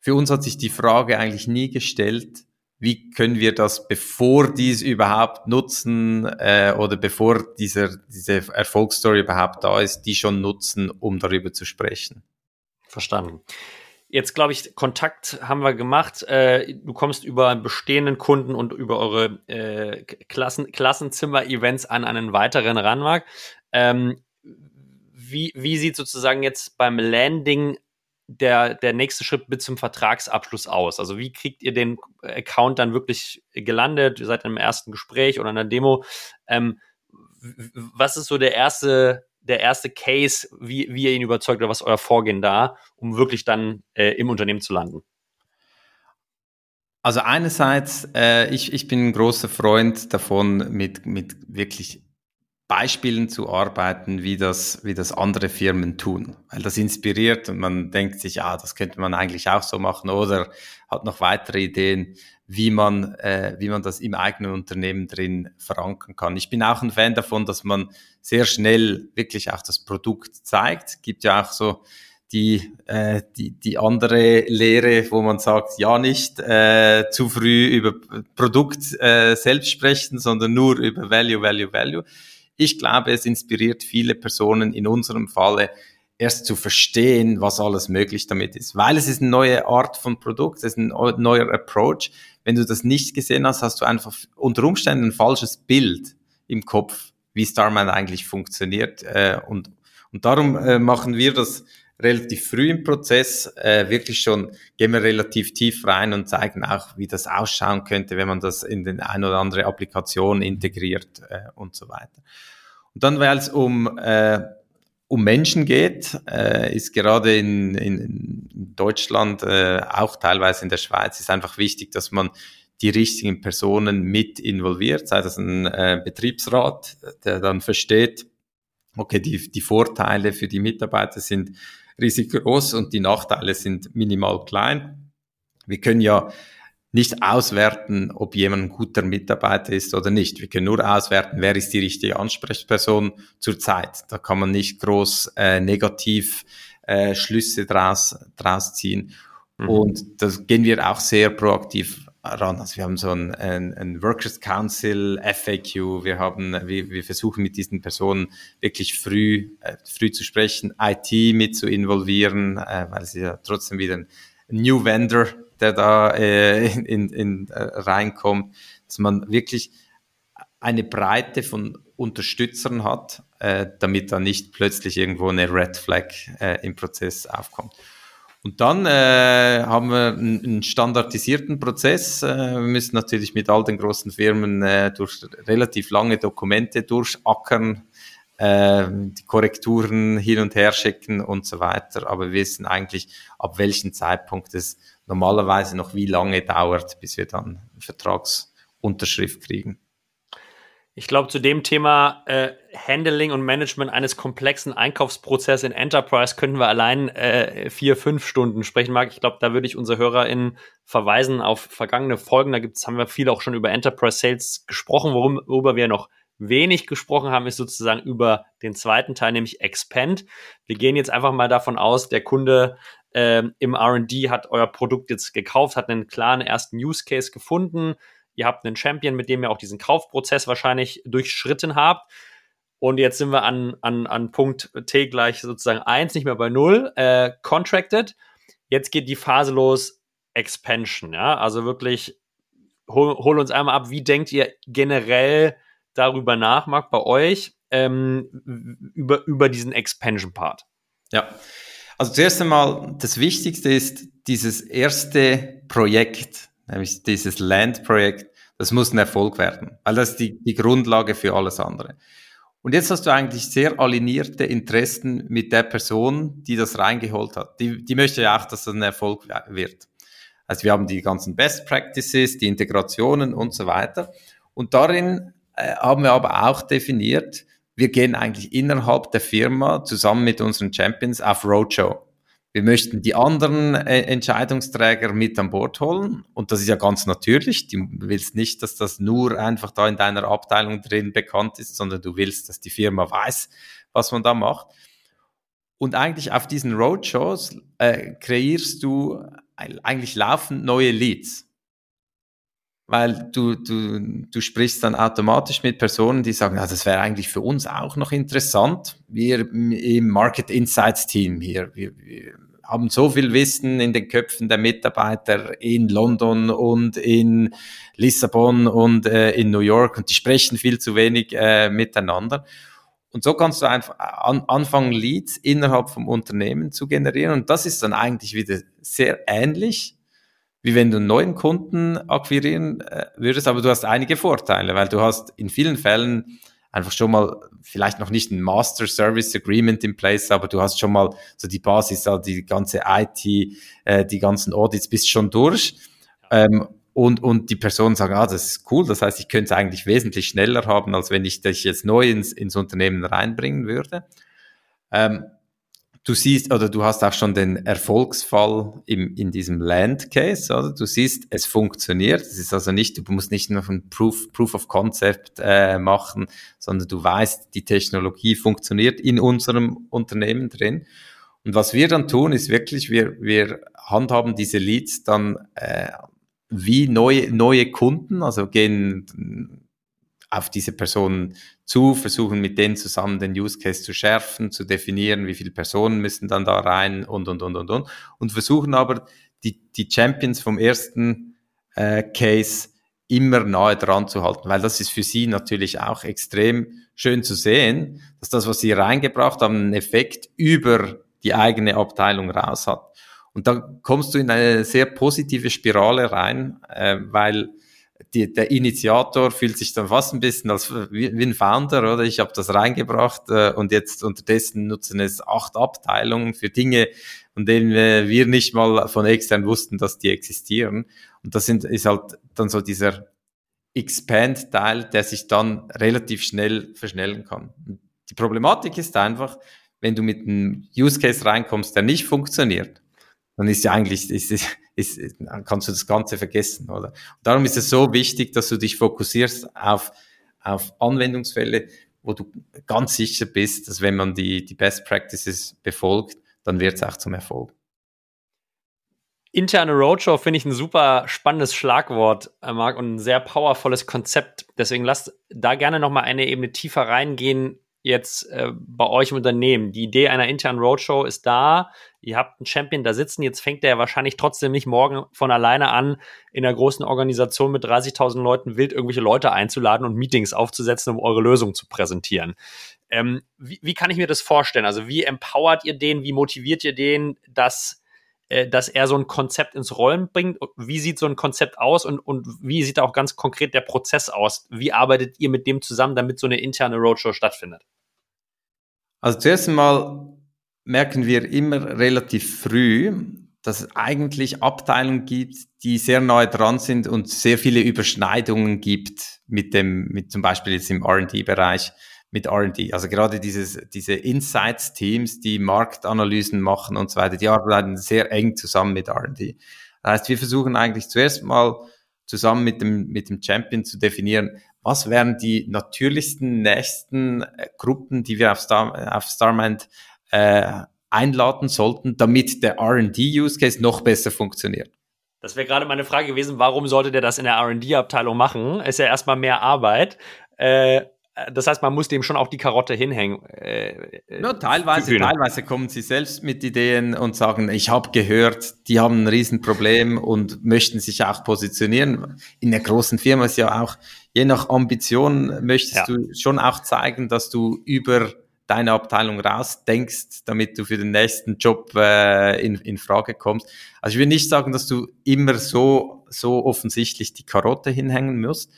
für uns hat sich die Frage eigentlich nie gestellt, wie können wir das, bevor die es überhaupt nutzen äh, oder bevor dieser, diese Erfolgsstory überhaupt da ist, die schon nutzen, um darüber zu sprechen. Verstanden. Jetzt glaube ich, Kontakt haben wir gemacht. Äh, du kommst über bestehenden Kunden und über eure äh, Klassen, Klassenzimmer-Events an einen weiteren Ranmark. Ähm, wie, wie sieht sozusagen jetzt beim Landing der, der nächste Schritt bis zum Vertragsabschluss aus? Also wie kriegt ihr den Account dann wirklich gelandet? Ihr seid im ersten Gespräch oder in einer Demo. Ähm, was ist so der erste, der erste Case, wie, wie ihr ihn überzeugt oder was euer Vorgehen da, um wirklich dann äh, im Unternehmen zu landen? Also einerseits, äh, ich, ich bin ein großer Freund davon, mit, mit wirklich Beispielen zu arbeiten, wie das, wie das andere Firmen tun. Weil das inspiriert und man denkt sich, ja, das könnte man eigentlich auch so machen oder hat noch weitere Ideen, wie man, äh, wie man das im eigenen Unternehmen drin verankern kann. Ich bin auch ein Fan davon, dass man sehr schnell wirklich auch das Produkt zeigt. Gibt ja auch so die, äh, die, die andere Lehre, wo man sagt, ja nicht äh, zu früh über Produkt äh, selbst sprechen, sondern nur über Value, Value, Value. Ich glaube, es inspiriert viele Personen in unserem Falle erst zu verstehen, was alles möglich damit ist, weil es ist eine neue Art von Produkt, es ist ein neuer Approach. Wenn du das nicht gesehen hast, hast du einfach unter Umständen ein falsches Bild im Kopf, wie Starman eigentlich funktioniert. Äh, und, und darum äh, machen wir das relativ früh im Prozess, äh, wirklich schon, gehen wir relativ tief rein und zeigen auch, wie das ausschauen könnte, wenn man das in den ein oder andere Applikation integriert äh, und so weiter. Und dann, weil es um, äh, um Menschen geht, äh, ist gerade in, in, Deutschland, äh, auch teilweise in der Schweiz, ist einfach wichtig, dass man die richtigen Personen mit involviert, sei das ein äh, Betriebsrat, der dann versteht, okay, die, die Vorteile für die Mitarbeiter sind riesig groß und die Nachteile sind minimal klein. Wir können ja nicht auswerten, ob jemand ein guter Mitarbeiter ist oder nicht. Wir können nur auswerten, wer ist die richtige Ansprechperson zur Zeit. Da kann man nicht groß äh, negativ äh, Schlüsse draus, draus ziehen. Mhm. Und das gehen wir auch sehr proaktiv ran. Also wir haben so ein, ein, ein Workers Council FAQ. Wir haben, wir, wir versuchen mit diesen Personen wirklich früh, äh, früh zu sprechen, IT mit zu involvieren, äh, weil es ja trotzdem wieder ein New Vendor, der da äh, in, in, in äh, reinkommt, dass man wirklich eine Breite von Unterstützern hat, äh, damit da nicht plötzlich irgendwo eine Red Flag äh, im Prozess aufkommt. Und dann äh, haben wir einen, standardisierten Prozess. Äh, wir müssen natürlich mit all den großen Firmen äh, durch relativ lange Dokumente durchackern, äh, die Korrekturen hin und her schicken und so weiter. Aber wir wissen eigentlich, ab welchem Zeitpunkt es normalerweise noch wie lange dauert, bis wir dann Vertragsunterschrift kriegen. Ich glaube, zu dem Thema äh, Handling und Management eines komplexen Einkaufsprozesses in Enterprise könnten wir allein äh, vier, fünf Stunden sprechen, Marc. Ich glaube, da würde ich unsere HörerInnen verweisen auf vergangene Folgen. Da gibt's, haben wir viel auch schon über Enterprise Sales gesprochen. Worum, worüber wir noch wenig gesprochen haben, ist sozusagen über den zweiten Teil, nämlich Expand. Wir gehen jetzt einfach mal davon aus, der Kunde äh, im R&D hat euer Produkt jetzt gekauft, hat einen klaren ersten Use Case gefunden, Ihr habt einen Champion, mit dem ihr auch diesen Kaufprozess wahrscheinlich durchschritten habt. Und jetzt sind wir an, an, an Punkt T gleich sozusagen eins, nicht mehr bei null, äh, contracted. Jetzt geht die Phase los, Expansion, ja. Also wirklich, hol, hol uns einmal ab, wie denkt ihr generell darüber nach, Marc, bei euch, ähm, über, über diesen Expansion-Part? Ja. Also zuerst einmal, das Wichtigste ist dieses erste Projekt, nämlich dieses Land-Projekt, das muss ein Erfolg werden, weil das ist die, die Grundlage für alles andere. Und jetzt hast du eigentlich sehr alignierte Interessen mit der Person, die das reingeholt hat. Die, die möchte ja auch, dass das ein Erfolg wird. Also wir haben die ganzen Best Practices, die Integrationen und so weiter. Und darin äh, haben wir aber auch definiert, wir gehen eigentlich innerhalb der Firma zusammen mit unseren Champions auf Roadshow. Wir möchten die anderen äh, Entscheidungsträger mit an Bord holen. Und das ist ja ganz natürlich. Du willst nicht, dass das nur einfach da in deiner Abteilung drin bekannt ist, sondern du willst, dass die Firma weiß, was man da macht. Und eigentlich auf diesen Roadshows äh, kreierst du eigentlich laufend neue Leads. Weil du, du, du sprichst dann automatisch mit Personen, die sagen, ja, das wäre eigentlich für uns auch noch interessant. Wir im Market Insights Team hier, wir, wir haben so viel Wissen in den Köpfen der Mitarbeiter in London und in Lissabon und äh, in New York und die sprechen viel zu wenig äh, miteinander. Und so kannst du einfach an, anfangen, Leads innerhalb vom Unternehmen zu generieren. Und das ist dann eigentlich wieder sehr ähnlich, wie wenn du einen neuen Kunden akquirieren äh, würdest. Aber du hast einige Vorteile, weil du hast in vielen Fällen einfach schon mal vielleicht noch nicht ein Master Service Agreement in place, aber du hast schon mal so die Basis, also die ganze IT, äh, die ganzen Audits bist schon durch. Ähm, und, und die Personen sagen, ah, das ist cool, das heißt, ich könnte es eigentlich wesentlich schneller haben, als wenn ich dich jetzt neu ins, ins Unternehmen reinbringen würde. Ähm, du siehst, oder du hast auch schon den Erfolgsfall im, in diesem Land Case, oder? Du siehst, es funktioniert. Es ist also nicht, du musst nicht nur ein Proof, Proof of Concept äh, machen, sondern du weißt, die Technologie funktioniert in unserem Unternehmen drin. Und was wir dann tun, ist wirklich, wir, wir handhaben diese Leads dann äh, wie neue, neue Kunden, also gehen auf diese Personen zu, versuchen mit denen zusammen den Use Case zu schärfen, zu definieren, wie viele Personen müssen dann da rein und, und, und, und, und. Und versuchen aber die, die Champions vom ersten äh, Case immer nahe dran zu halten, weil das ist für sie natürlich auch extrem schön zu sehen, dass das, was sie reingebracht haben, einen Effekt über die eigene Abteilung raus hat. Und da kommst du in eine sehr positive Spirale rein, äh, weil die, der Initiator fühlt sich dann fast ein bisschen als wie, wie ein Founder, oder? Ich habe das reingebracht äh, und jetzt unterdessen nutzen es acht Abteilungen für Dinge, von denen äh, wir nicht mal von extern wussten, dass die existieren. Und das sind, ist halt dann so dieser Expand-Teil, der sich dann relativ schnell verschnellen kann. Die Problematik ist einfach, wenn du mit einem Use Case reinkommst, der nicht funktioniert, dann ist ja eigentlich, ist, ist, ist, kannst du das Ganze vergessen, oder? Und darum ist es so wichtig, dass du dich fokussierst auf, auf Anwendungsfälle, wo du ganz sicher bist, dass wenn man die, die Best Practices befolgt, dann wird es auch zum Erfolg. Interne Roadshow finde ich ein super spannendes Schlagwort, äh, Marc, und ein sehr powervolles Konzept. Deswegen lasst da gerne noch mal eine Ebene tiefer reingehen, jetzt äh, bei euch im Unternehmen? Die Idee einer internen Roadshow ist da. Ihr habt einen Champion da sitzen. Jetzt fängt der wahrscheinlich trotzdem nicht morgen von alleine an, in einer großen Organisation mit 30.000 Leuten wild irgendwelche Leute einzuladen und Meetings aufzusetzen, um eure Lösung zu präsentieren. Ähm, wie, wie kann ich mir das vorstellen? Also wie empowert ihr den? Wie motiviert ihr den, dass äh, dass er so ein Konzept ins Rollen bringt. Wie sieht so ein Konzept aus und, und wie sieht auch ganz konkret der Prozess aus? Wie arbeitet ihr mit dem zusammen, damit so eine interne Roadshow stattfindet? Also zuerst einmal merken wir immer relativ früh, dass es eigentlich Abteilungen gibt, die sehr nahe dran sind und sehr viele Überschneidungen gibt mit dem, mit zum Beispiel jetzt im R&D-Bereich mit R&D. Also gerade dieses, diese Insights-Teams, die Marktanalysen machen und so weiter, die arbeiten sehr eng zusammen mit R&D. Das heißt, wir versuchen eigentlich zuerst mal zusammen mit dem, mit dem Champion zu definieren, was wären die natürlichsten nächsten äh, Gruppen, die wir auf, Star, auf Starmind äh, einladen sollten, damit der R&D-Use-Case noch besser funktioniert. Das wäre gerade meine Frage gewesen, warum sollte der das in der R&D-Abteilung machen? Ist ja erstmal mehr Arbeit. Äh, das heißt, man muss dem schon auch die Karotte hinhängen. Äh ja, teilweise, teilweise kommen sie selbst mit Ideen und sagen, ich habe gehört, die haben ein Riesenproblem und möchten sich auch positionieren. In der großen Firma ist ja auch, je nach Ambition möchtest ja. du schon auch zeigen, dass du über deine Abteilung rausdenkst, damit du für den nächsten Job äh, in, in Frage kommst. Also ich will nicht sagen, dass du immer so, so offensichtlich die Karotte hinhängen musst,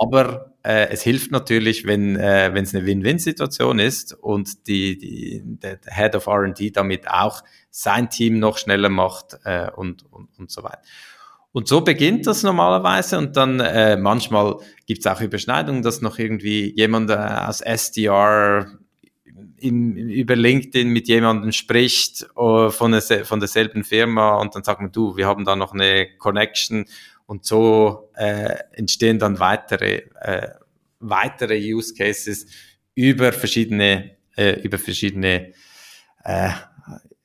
aber äh, es hilft natürlich, wenn äh, wenn es eine Win-Win-Situation ist und die, die, der Head of R&D damit auch sein Team noch schneller macht äh, und, und, und so weiter. Und so beginnt das normalerweise. Und dann äh, manchmal gibt es auch Überschneidungen, dass noch irgendwie jemand äh, aus SDR in, über LinkedIn mit jemandem spricht uh, von, der, von derselben Firma. Und dann sagt man, du, wir haben da noch eine Connection. Und so äh, entstehen dann weitere, äh, weitere Use Cases über verschiedene, äh, über verschiedene, äh,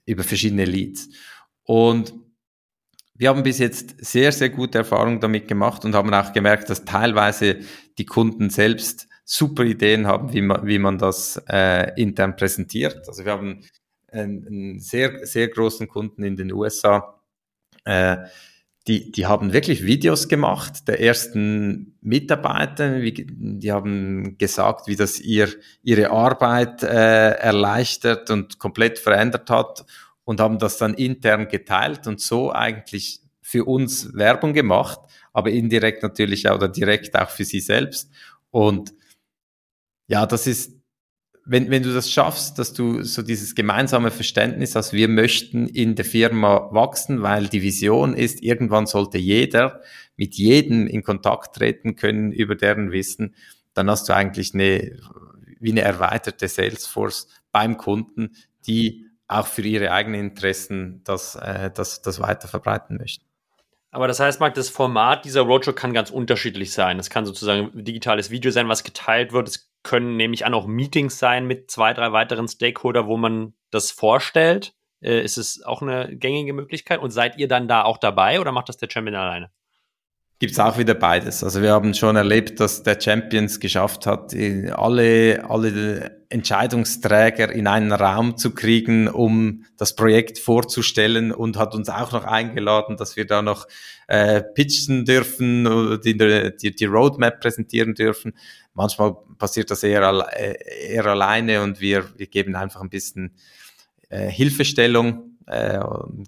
über verschiedene Leads. Und wir haben bis jetzt sehr, sehr gute Erfahrungen damit gemacht und haben auch gemerkt, dass teilweise die Kunden selbst super Ideen haben, wie man, wie man das äh, intern präsentiert. Also wir haben einen, einen sehr, sehr großen Kunden in den USA, äh, die, die haben wirklich Videos gemacht der ersten Mitarbeiter. Die haben gesagt, wie das ihr, ihre Arbeit äh, erleichtert und komplett verändert hat und haben das dann intern geteilt und so eigentlich für uns Werbung gemacht, aber indirekt natürlich auch oder direkt auch für sie selbst. Und ja, das ist wenn, wenn du das schaffst, dass du so dieses gemeinsame Verständnis hast, wir möchten in der Firma wachsen, weil die Vision ist, irgendwann sollte jeder mit jedem in Kontakt treten können über deren Wissen, dann hast du eigentlich eine, wie eine erweiterte Salesforce beim Kunden, die auch für ihre eigenen Interessen das, äh, das, das weiter verbreiten möchten. Aber das heißt, Marc, das Format dieser Roadshow kann ganz unterschiedlich sein. Es kann sozusagen ein digitales Video sein, was geteilt wird. Es können nämlich an auch Meetings sein mit zwei, drei weiteren Stakeholder, wo man das vorstellt. Äh, ist es auch eine gängige Möglichkeit? Und seid ihr dann da auch dabei oder macht das der Champion alleine? Gibt's auch wieder beides. Also wir haben schon erlebt, dass der Champions geschafft hat, alle, alle Entscheidungsträger in einen Raum zu kriegen, um das Projekt vorzustellen und hat uns auch noch eingeladen, dass wir da noch äh, pitchen dürfen die, die, die Roadmap präsentieren dürfen. Manchmal passiert das eher, äh, eher alleine und wir, wir geben einfach ein bisschen äh, Hilfestellung äh,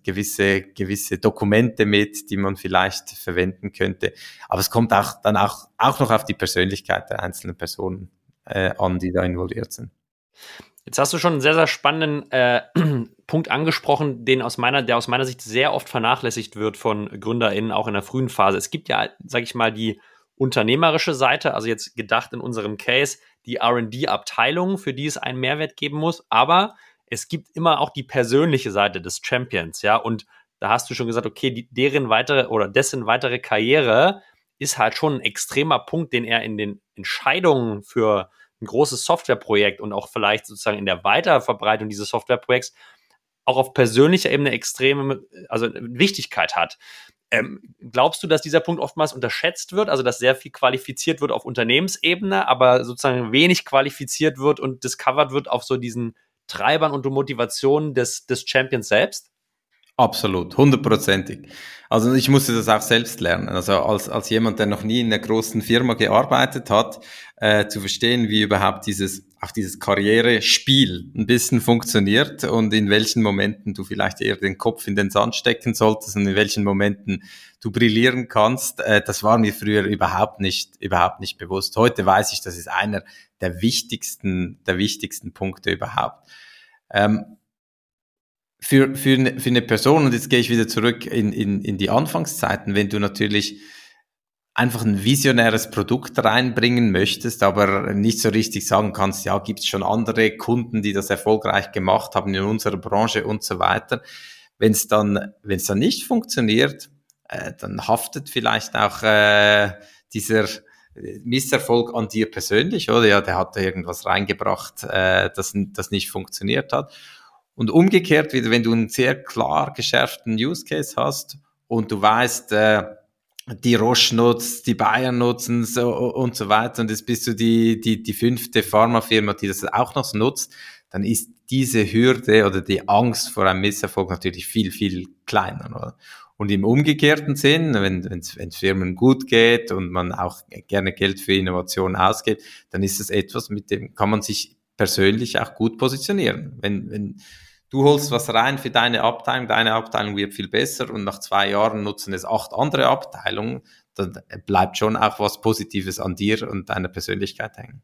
gewisse, gewisse Dokumente mit, die man vielleicht verwenden könnte. Aber es kommt auch dann auch, auch noch auf die Persönlichkeit der einzelnen Personen äh, an, die da involviert sind. Jetzt hast du schon einen sehr, sehr spannenden äh, *clears throat* Punkt angesprochen, den aus meiner, der aus meiner Sicht sehr oft vernachlässigt wird von GründerInnen, auch in der frühen Phase. Es gibt ja, sag ich mal, die unternehmerische Seite, also jetzt gedacht in unserem Case, die RD-Abteilung, für die es einen Mehrwert geben muss, aber es gibt immer auch die persönliche Seite des Champions, ja, und da hast du schon gesagt, okay, die, deren weitere oder dessen weitere Karriere ist halt schon ein extremer Punkt, den er in den Entscheidungen für ein großes Softwareprojekt und auch vielleicht sozusagen in der Weiterverbreitung dieses Softwareprojekts auch auf persönlicher Ebene extreme, also Wichtigkeit hat. Ähm, glaubst du, dass dieser Punkt oftmals unterschätzt wird, also dass sehr viel qualifiziert wird auf Unternehmensebene, aber sozusagen wenig qualifiziert wird und discovered wird auf so diesen Treibern und Motivationen des, des Champions selbst? Absolut, hundertprozentig. Also ich musste das auch selbst lernen. Also als, als jemand, der noch nie in einer großen Firma gearbeitet hat, äh, zu verstehen, wie überhaupt dieses, auch dieses Karrierespiel ein bisschen funktioniert und in welchen Momenten du vielleicht eher den Kopf in den Sand stecken solltest und in welchen Momenten du brillieren kannst, äh, das war mir früher überhaupt nicht, überhaupt nicht bewusst. Heute weiß ich, das ist einer der wichtigsten, der wichtigsten Punkte überhaupt. Ähm, für, für, eine, für eine Person, und jetzt gehe ich wieder zurück in, in, in die Anfangszeiten, wenn du natürlich einfach ein visionäres Produkt reinbringen möchtest, aber nicht so richtig sagen kannst, ja, gibt es schon andere Kunden, die das erfolgreich gemacht haben in unserer Branche und so weiter. Wenn es dann, wenn es dann nicht funktioniert, äh, dann haftet vielleicht auch äh, dieser Misserfolg an dir persönlich, oder? Ja, der hat da irgendwas reingebracht, äh, das, das nicht funktioniert hat. Und umgekehrt wieder, wenn du einen sehr klar geschärften Use Case hast und du weißt, äh, die Roche nutzt, die Bayern nutzen so, und so weiter und jetzt bist du die, die, die fünfte Pharmafirma, die das auch noch nutzt, dann ist diese Hürde oder die Angst vor einem Misserfolg natürlich viel, viel kleiner. Oder? Und im umgekehrten Sinn, wenn es Firmen gut geht und man auch gerne Geld für Innovation ausgeht, dann ist es etwas, mit dem kann man sich persönlich auch gut positionieren. Wenn, wenn du holst was rein für deine Abteilung, deine Abteilung wird viel besser und nach zwei Jahren nutzen es acht andere Abteilungen, dann bleibt schon auch was Positives an dir und deiner Persönlichkeit hängen.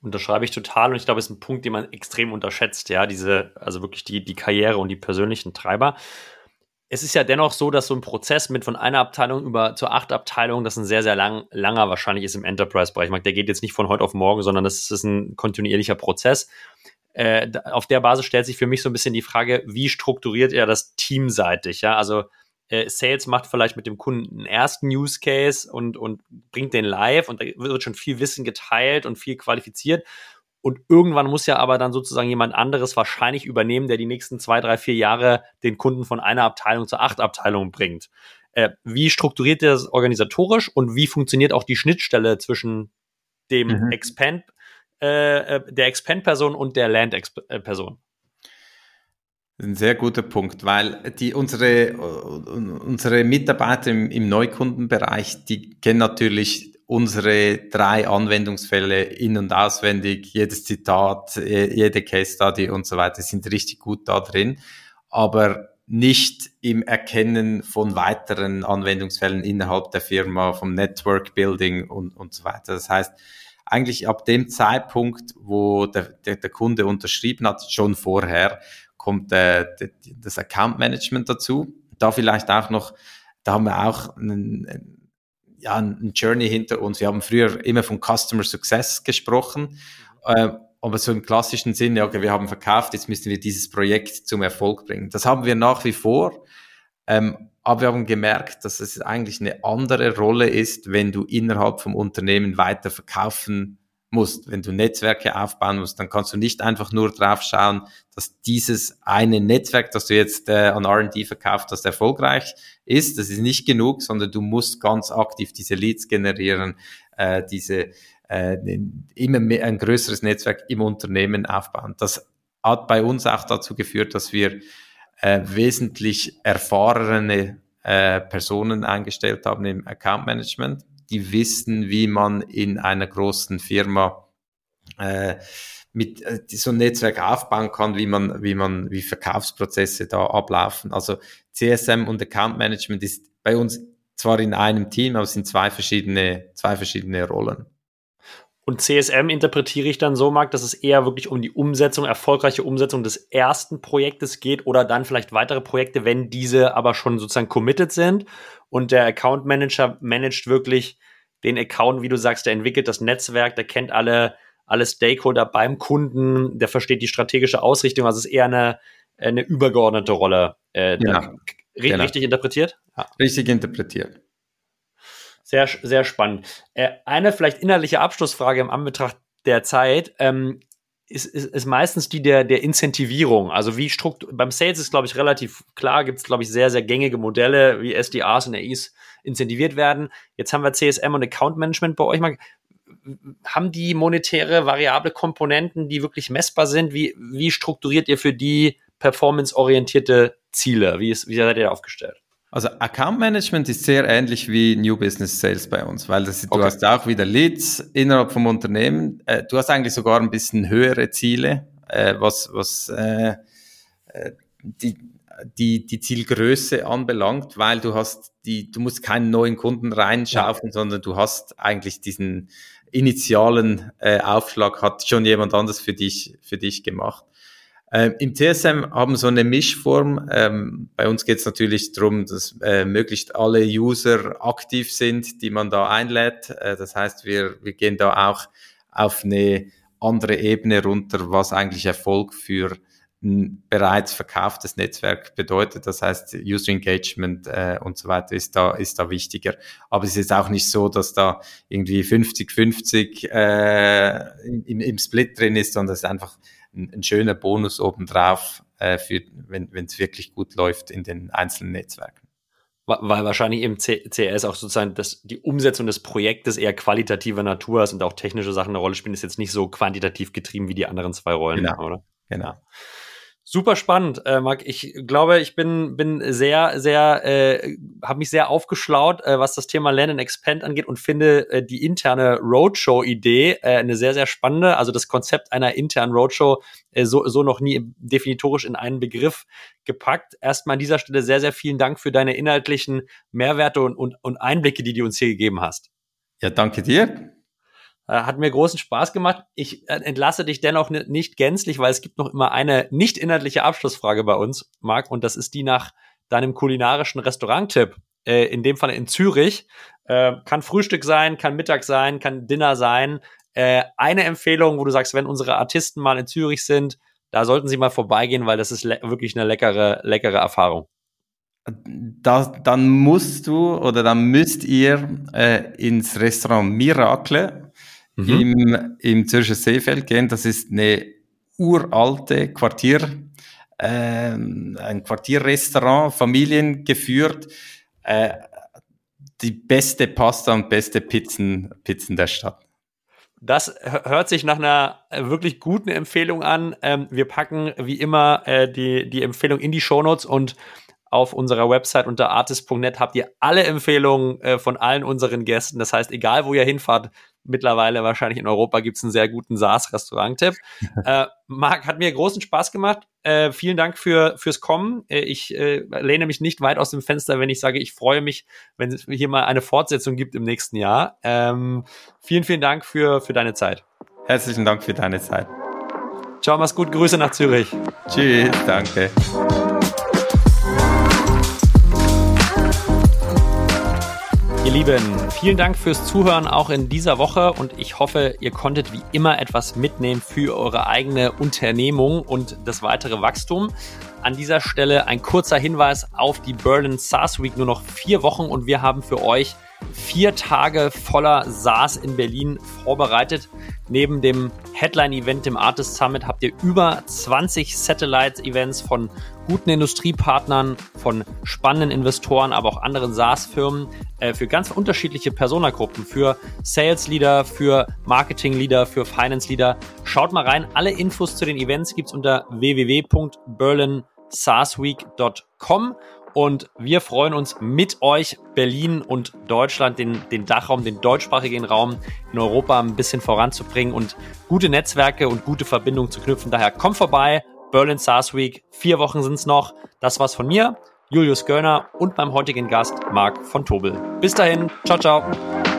Unterschreibe ich total und ich glaube, es ist ein Punkt, den man extrem unterschätzt, ja, diese, also wirklich die, die Karriere und die persönlichen Treiber es ist ja dennoch so, dass so ein Prozess mit von einer Abteilung über zur acht Abteilungen, das ein sehr, sehr lang, langer wahrscheinlich ist im Enterprise-Bereich. Der geht jetzt nicht von heute auf morgen, sondern das ist ein kontinuierlicher Prozess. Äh, auf der Basis stellt sich für mich so ein bisschen die Frage, wie strukturiert er das teamseitig? Ja, also äh, Sales macht vielleicht mit dem Kunden einen ersten Use Case und, und bringt den live und da wird schon viel Wissen geteilt und viel qualifiziert. Und irgendwann muss ja aber dann sozusagen jemand anderes wahrscheinlich übernehmen, der die nächsten zwei, drei, vier Jahre den Kunden von einer Abteilung zur acht Abteilungen bringt. Äh, wie strukturiert ihr das organisatorisch und wie funktioniert auch die Schnittstelle zwischen dem mhm. Expand, äh, äh der Expand-Person und der Land-Person? Ein sehr guter Punkt, weil die unsere unsere Mitarbeiter im, im Neukundenbereich, die kennen natürlich unsere drei Anwendungsfälle in- und auswendig, jedes Zitat, jede Case Study und so weiter, sind richtig gut da drin, aber nicht im Erkennen von weiteren Anwendungsfällen innerhalb der Firma, vom Network Building und, und so weiter. Das heißt, eigentlich ab dem Zeitpunkt, wo der, der, der Kunde unterschrieben hat, schon vorher, kommt äh, das Account Management dazu. Da vielleicht auch noch, da haben wir auch einen, ja, ein Journey hinter uns. Wir haben früher immer von Customer Success gesprochen. Äh, aber so im klassischen Sinne, okay, wir haben verkauft, jetzt müssen wir dieses Projekt zum Erfolg bringen. Das haben wir nach wie vor. Ähm, aber wir haben gemerkt, dass es eigentlich eine andere Rolle ist, wenn du innerhalb vom Unternehmen weiter verkaufen musst. Wenn du Netzwerke aufbauen musst, dann kannst du nicht einfach nur drauf schauen, dass dieses eine Netzwerk, das du jetzt äh, an R&D verkauft hast, erfolgreich ist. Das ist nicht genug, sondern du musst ganz aktiv diese Leads generieren, äh, diese äh, immer mehr ein größeres Netzwerk im Unternehmen aufbauen. Das hat bei uns auch dazu geführt, dass wir äh, wesentlich erfahrene äh, Personen eingestellt haben im Account Management, die wissen, wie man in einer großen Firma äh, mit äh, so ein Netzwerk aufbauen kann, wie man, wie man, wie Verkaufsprozesse da ablaufen. Also CSM und Account Management ist bei uns zwar in einem Team, aber es sind zwei verschiedene, zwei verschiedene Rollen. Und CSM interpretiere ich dann so, Marc, dass es eher wirklich um die Umsetzung, erfolgreiche Umsetzung des ersten Projektes geht oder dann vielleicht weitere Projekte, wenn diese aber schon sozusagen committed sind. Und der Account Manager managt wirklich den Account, wie du sagst, der entwickelt das Netzwerk, der kennt alle, alle Stakeholder beim Kunden, der versteht die strategische Ausrichtung. Also es ist eher eine, eine übergeordnete Rolle. Äh, genau. Richtig genau. interpretiert? Ja. Richtig interpretiert. Sehr, sehr spannend. Äh, eine vielleicht innerliche Abschlussfrage im Anbetracht der Zeit. Ähm, ist, ist, ist meistens die der, der Incentivierung. Also wie Struktur, beim Sales ist, glaube ich, relativ klar, gibt es, glaube ich, sehr, sehr gängige Modelle, wie SDAs und AIs incentiviert werden. Jetzt haben wir CSM und Account Management bei euch mal. Haben die monetäre variable Komponenten, die wirklich messbar sind? Wie, wie strukturiert ihr für die performance-orientierte Ziele? Wie, ist, wie seid ihr da aufgestellt? Also Account Management ist sehr ähnlich wie New Business Sales bei uns, weil das, du okay. hast auch wieder Leads innerhalb vom Unternehmen. Äh, du hast eigentlich sogar ein bisschen höhere Ziele, äh, was, was äh, äh, die, die, die Zielgröße anbelangt, weil du hast die, du musst keinen neuen Kunden reinschaufen, ja. sondern du hast eigentlich diesen initialen äh, Aufschlag hat schon jemand anders für dich, für dich gemacht. Ähm, Im TSM haben so eine Mischform. Ähm, bei uns geht es natürlich darum, dass äh, möglichst alle User aktiv sind, die man da einlädt. Äh, das heißt, wir, wir gehen da auch auf eine andere Ebene runter, was eigentlich Erfolg für ein bereits verkauftes Netzwerk bedeutet. Das heißt, User Engagement äh, und so weiter ist da, ist da wichtiger. Aber es ist auch nicht so, dass da irgendwie 50-50 äh, im, im Split drin ist, sondern es ist einfach ein, ein schöner Bonus obendrauf, äh, für, wenn es wirklich gut läuft in den einzelnen Netzwerken. Weil wahrscheinlich im CS auch sozusagen das, die Umsetzung des Projektes eher qualitativer Natur ist und auch technische Sachen eine Rolle spielen, ist jetzt nicht so quantitativ getrieben wie die anderen zwei Rollen, genau. oder? Genau. Super spannend, äh, Marc. Ich glaube, ich bin, bin sehr, sehr, äh, habe mich sehr aufgeschlaut, äh, was das Thema Land and Expand angeht und finde äh, die interne Roadshow-Idee äh, eine sehr, sehr spannende. Also das Konzept einer internen Roadshow äh, so, so noch nie definitorisch in einen Begriff gepackt. Erstmal an dieser Stelle sehr, sehr vielen Dank für deine inhaltlichen Mehrwerte und, und, und Einblicke, die du uns hier gegeben hast. Ja, danke dir. Äh, hat mir großen Spaß gemacht. Ich äh, entlasse dich dennoch nicht gänzlich, weil es gibt noch immer eine nicht inhaltliche Abschlussfrage bei uns, Marc, und das ist die nach deinem kulinarischen Restaurant-Tipp. Äh, in dem Fall in Zürich. Kann Frühstück sein, kann Mittag sein, kann Dinner sein. Eine Empfehlung, wo du sagst, wenn unsere Artisten mal in Zürich sind, da sollten sie mal vorbeigehen, weil das ist wirklich eine leckere, leckere Erfahrung. Da, dann musst du oder dann müsst ihr äh, ins Restaurant Miracle mhm. im, im Zürcher Seefeld gehen. Das ist eine uralte Quartier, äh, ein Quartierrestaurant, familiengeführt. Äh, die beste Pasta und beste Pizzen, Pizzen der Stadt. Das hört sich nach einer äh, wirklich guten Empfehlung an. Ähm, wir packen wie immer äh, die, die Empfehlung in die Shownotes und auf unserer Website unter artist.net habt ihr alle Empfehlungen äh, von allen unseren Gästen. Das heißt, egal wo ihr hinfahrt, mittlerweile wahrscheinlich in Europa gibt es einen sehr guten SaaS-Restaurant-Tipp. *laughs* äh, Marc, hat mir großen Spaß gemacht. Äh, vielen Dank für, fürs Kommen. Äh, ich äh, lehne mich nicht weit aus dem Fenster, wenn ich sage, ich freue mich, wenn es hier mal eine Fortsetzung gibt im nächsten Jahr. Ähm, vielen, vielen Dank für, für deine Zeit. Herzlichen Dank für deine Zeit. Ciao, mach's gut. Grüße nach Zürich. Tschüss, danke. Ihr Lieben, vielen Dank fürs Zuhören auch in dieser Woche und ich hoffe, ihr konntet wie immer etwas mitnehmen für eure eigene Unternehmung und das weitere Wachstum. An dieser Stelle ein kurzer Hinweis auf die Berlin SaaS Week. Nur noch vier Wochen und wir haben für euch vier Tage voller SaaS in Berlin vorbereitet. Neben dem Headline-Event, dem Artist Summit, habt ihr über 20 Satellite-Events von guten Industriepartnern, von spannenden Investoren, aber auch anderen SaaS-Firmen äh, für ganz unterschiedliche Personagruppen, für Sales-Leader, für Marketing-Leader, für Finance-Leader. Schaut mal rein. Alle Infos zu den Events gibt's unter www.berlinsaarsweek.com. Und wir freuen uns mit euch, Berlin und Deutschland, den, den Dachraum, den deutschsprachigen Raum in Europa ein bisschen voranzubringen und gute Netzwerke und gute Verbindungen zu knüpfen. Daher kommt vorbei, Berlin SaaS Week. Vier Wochen sind es noch. Das war's von mir, Julius Görner und meinem heutigen Gast Marc von Tobel. Bis dahin, ciao, ciao.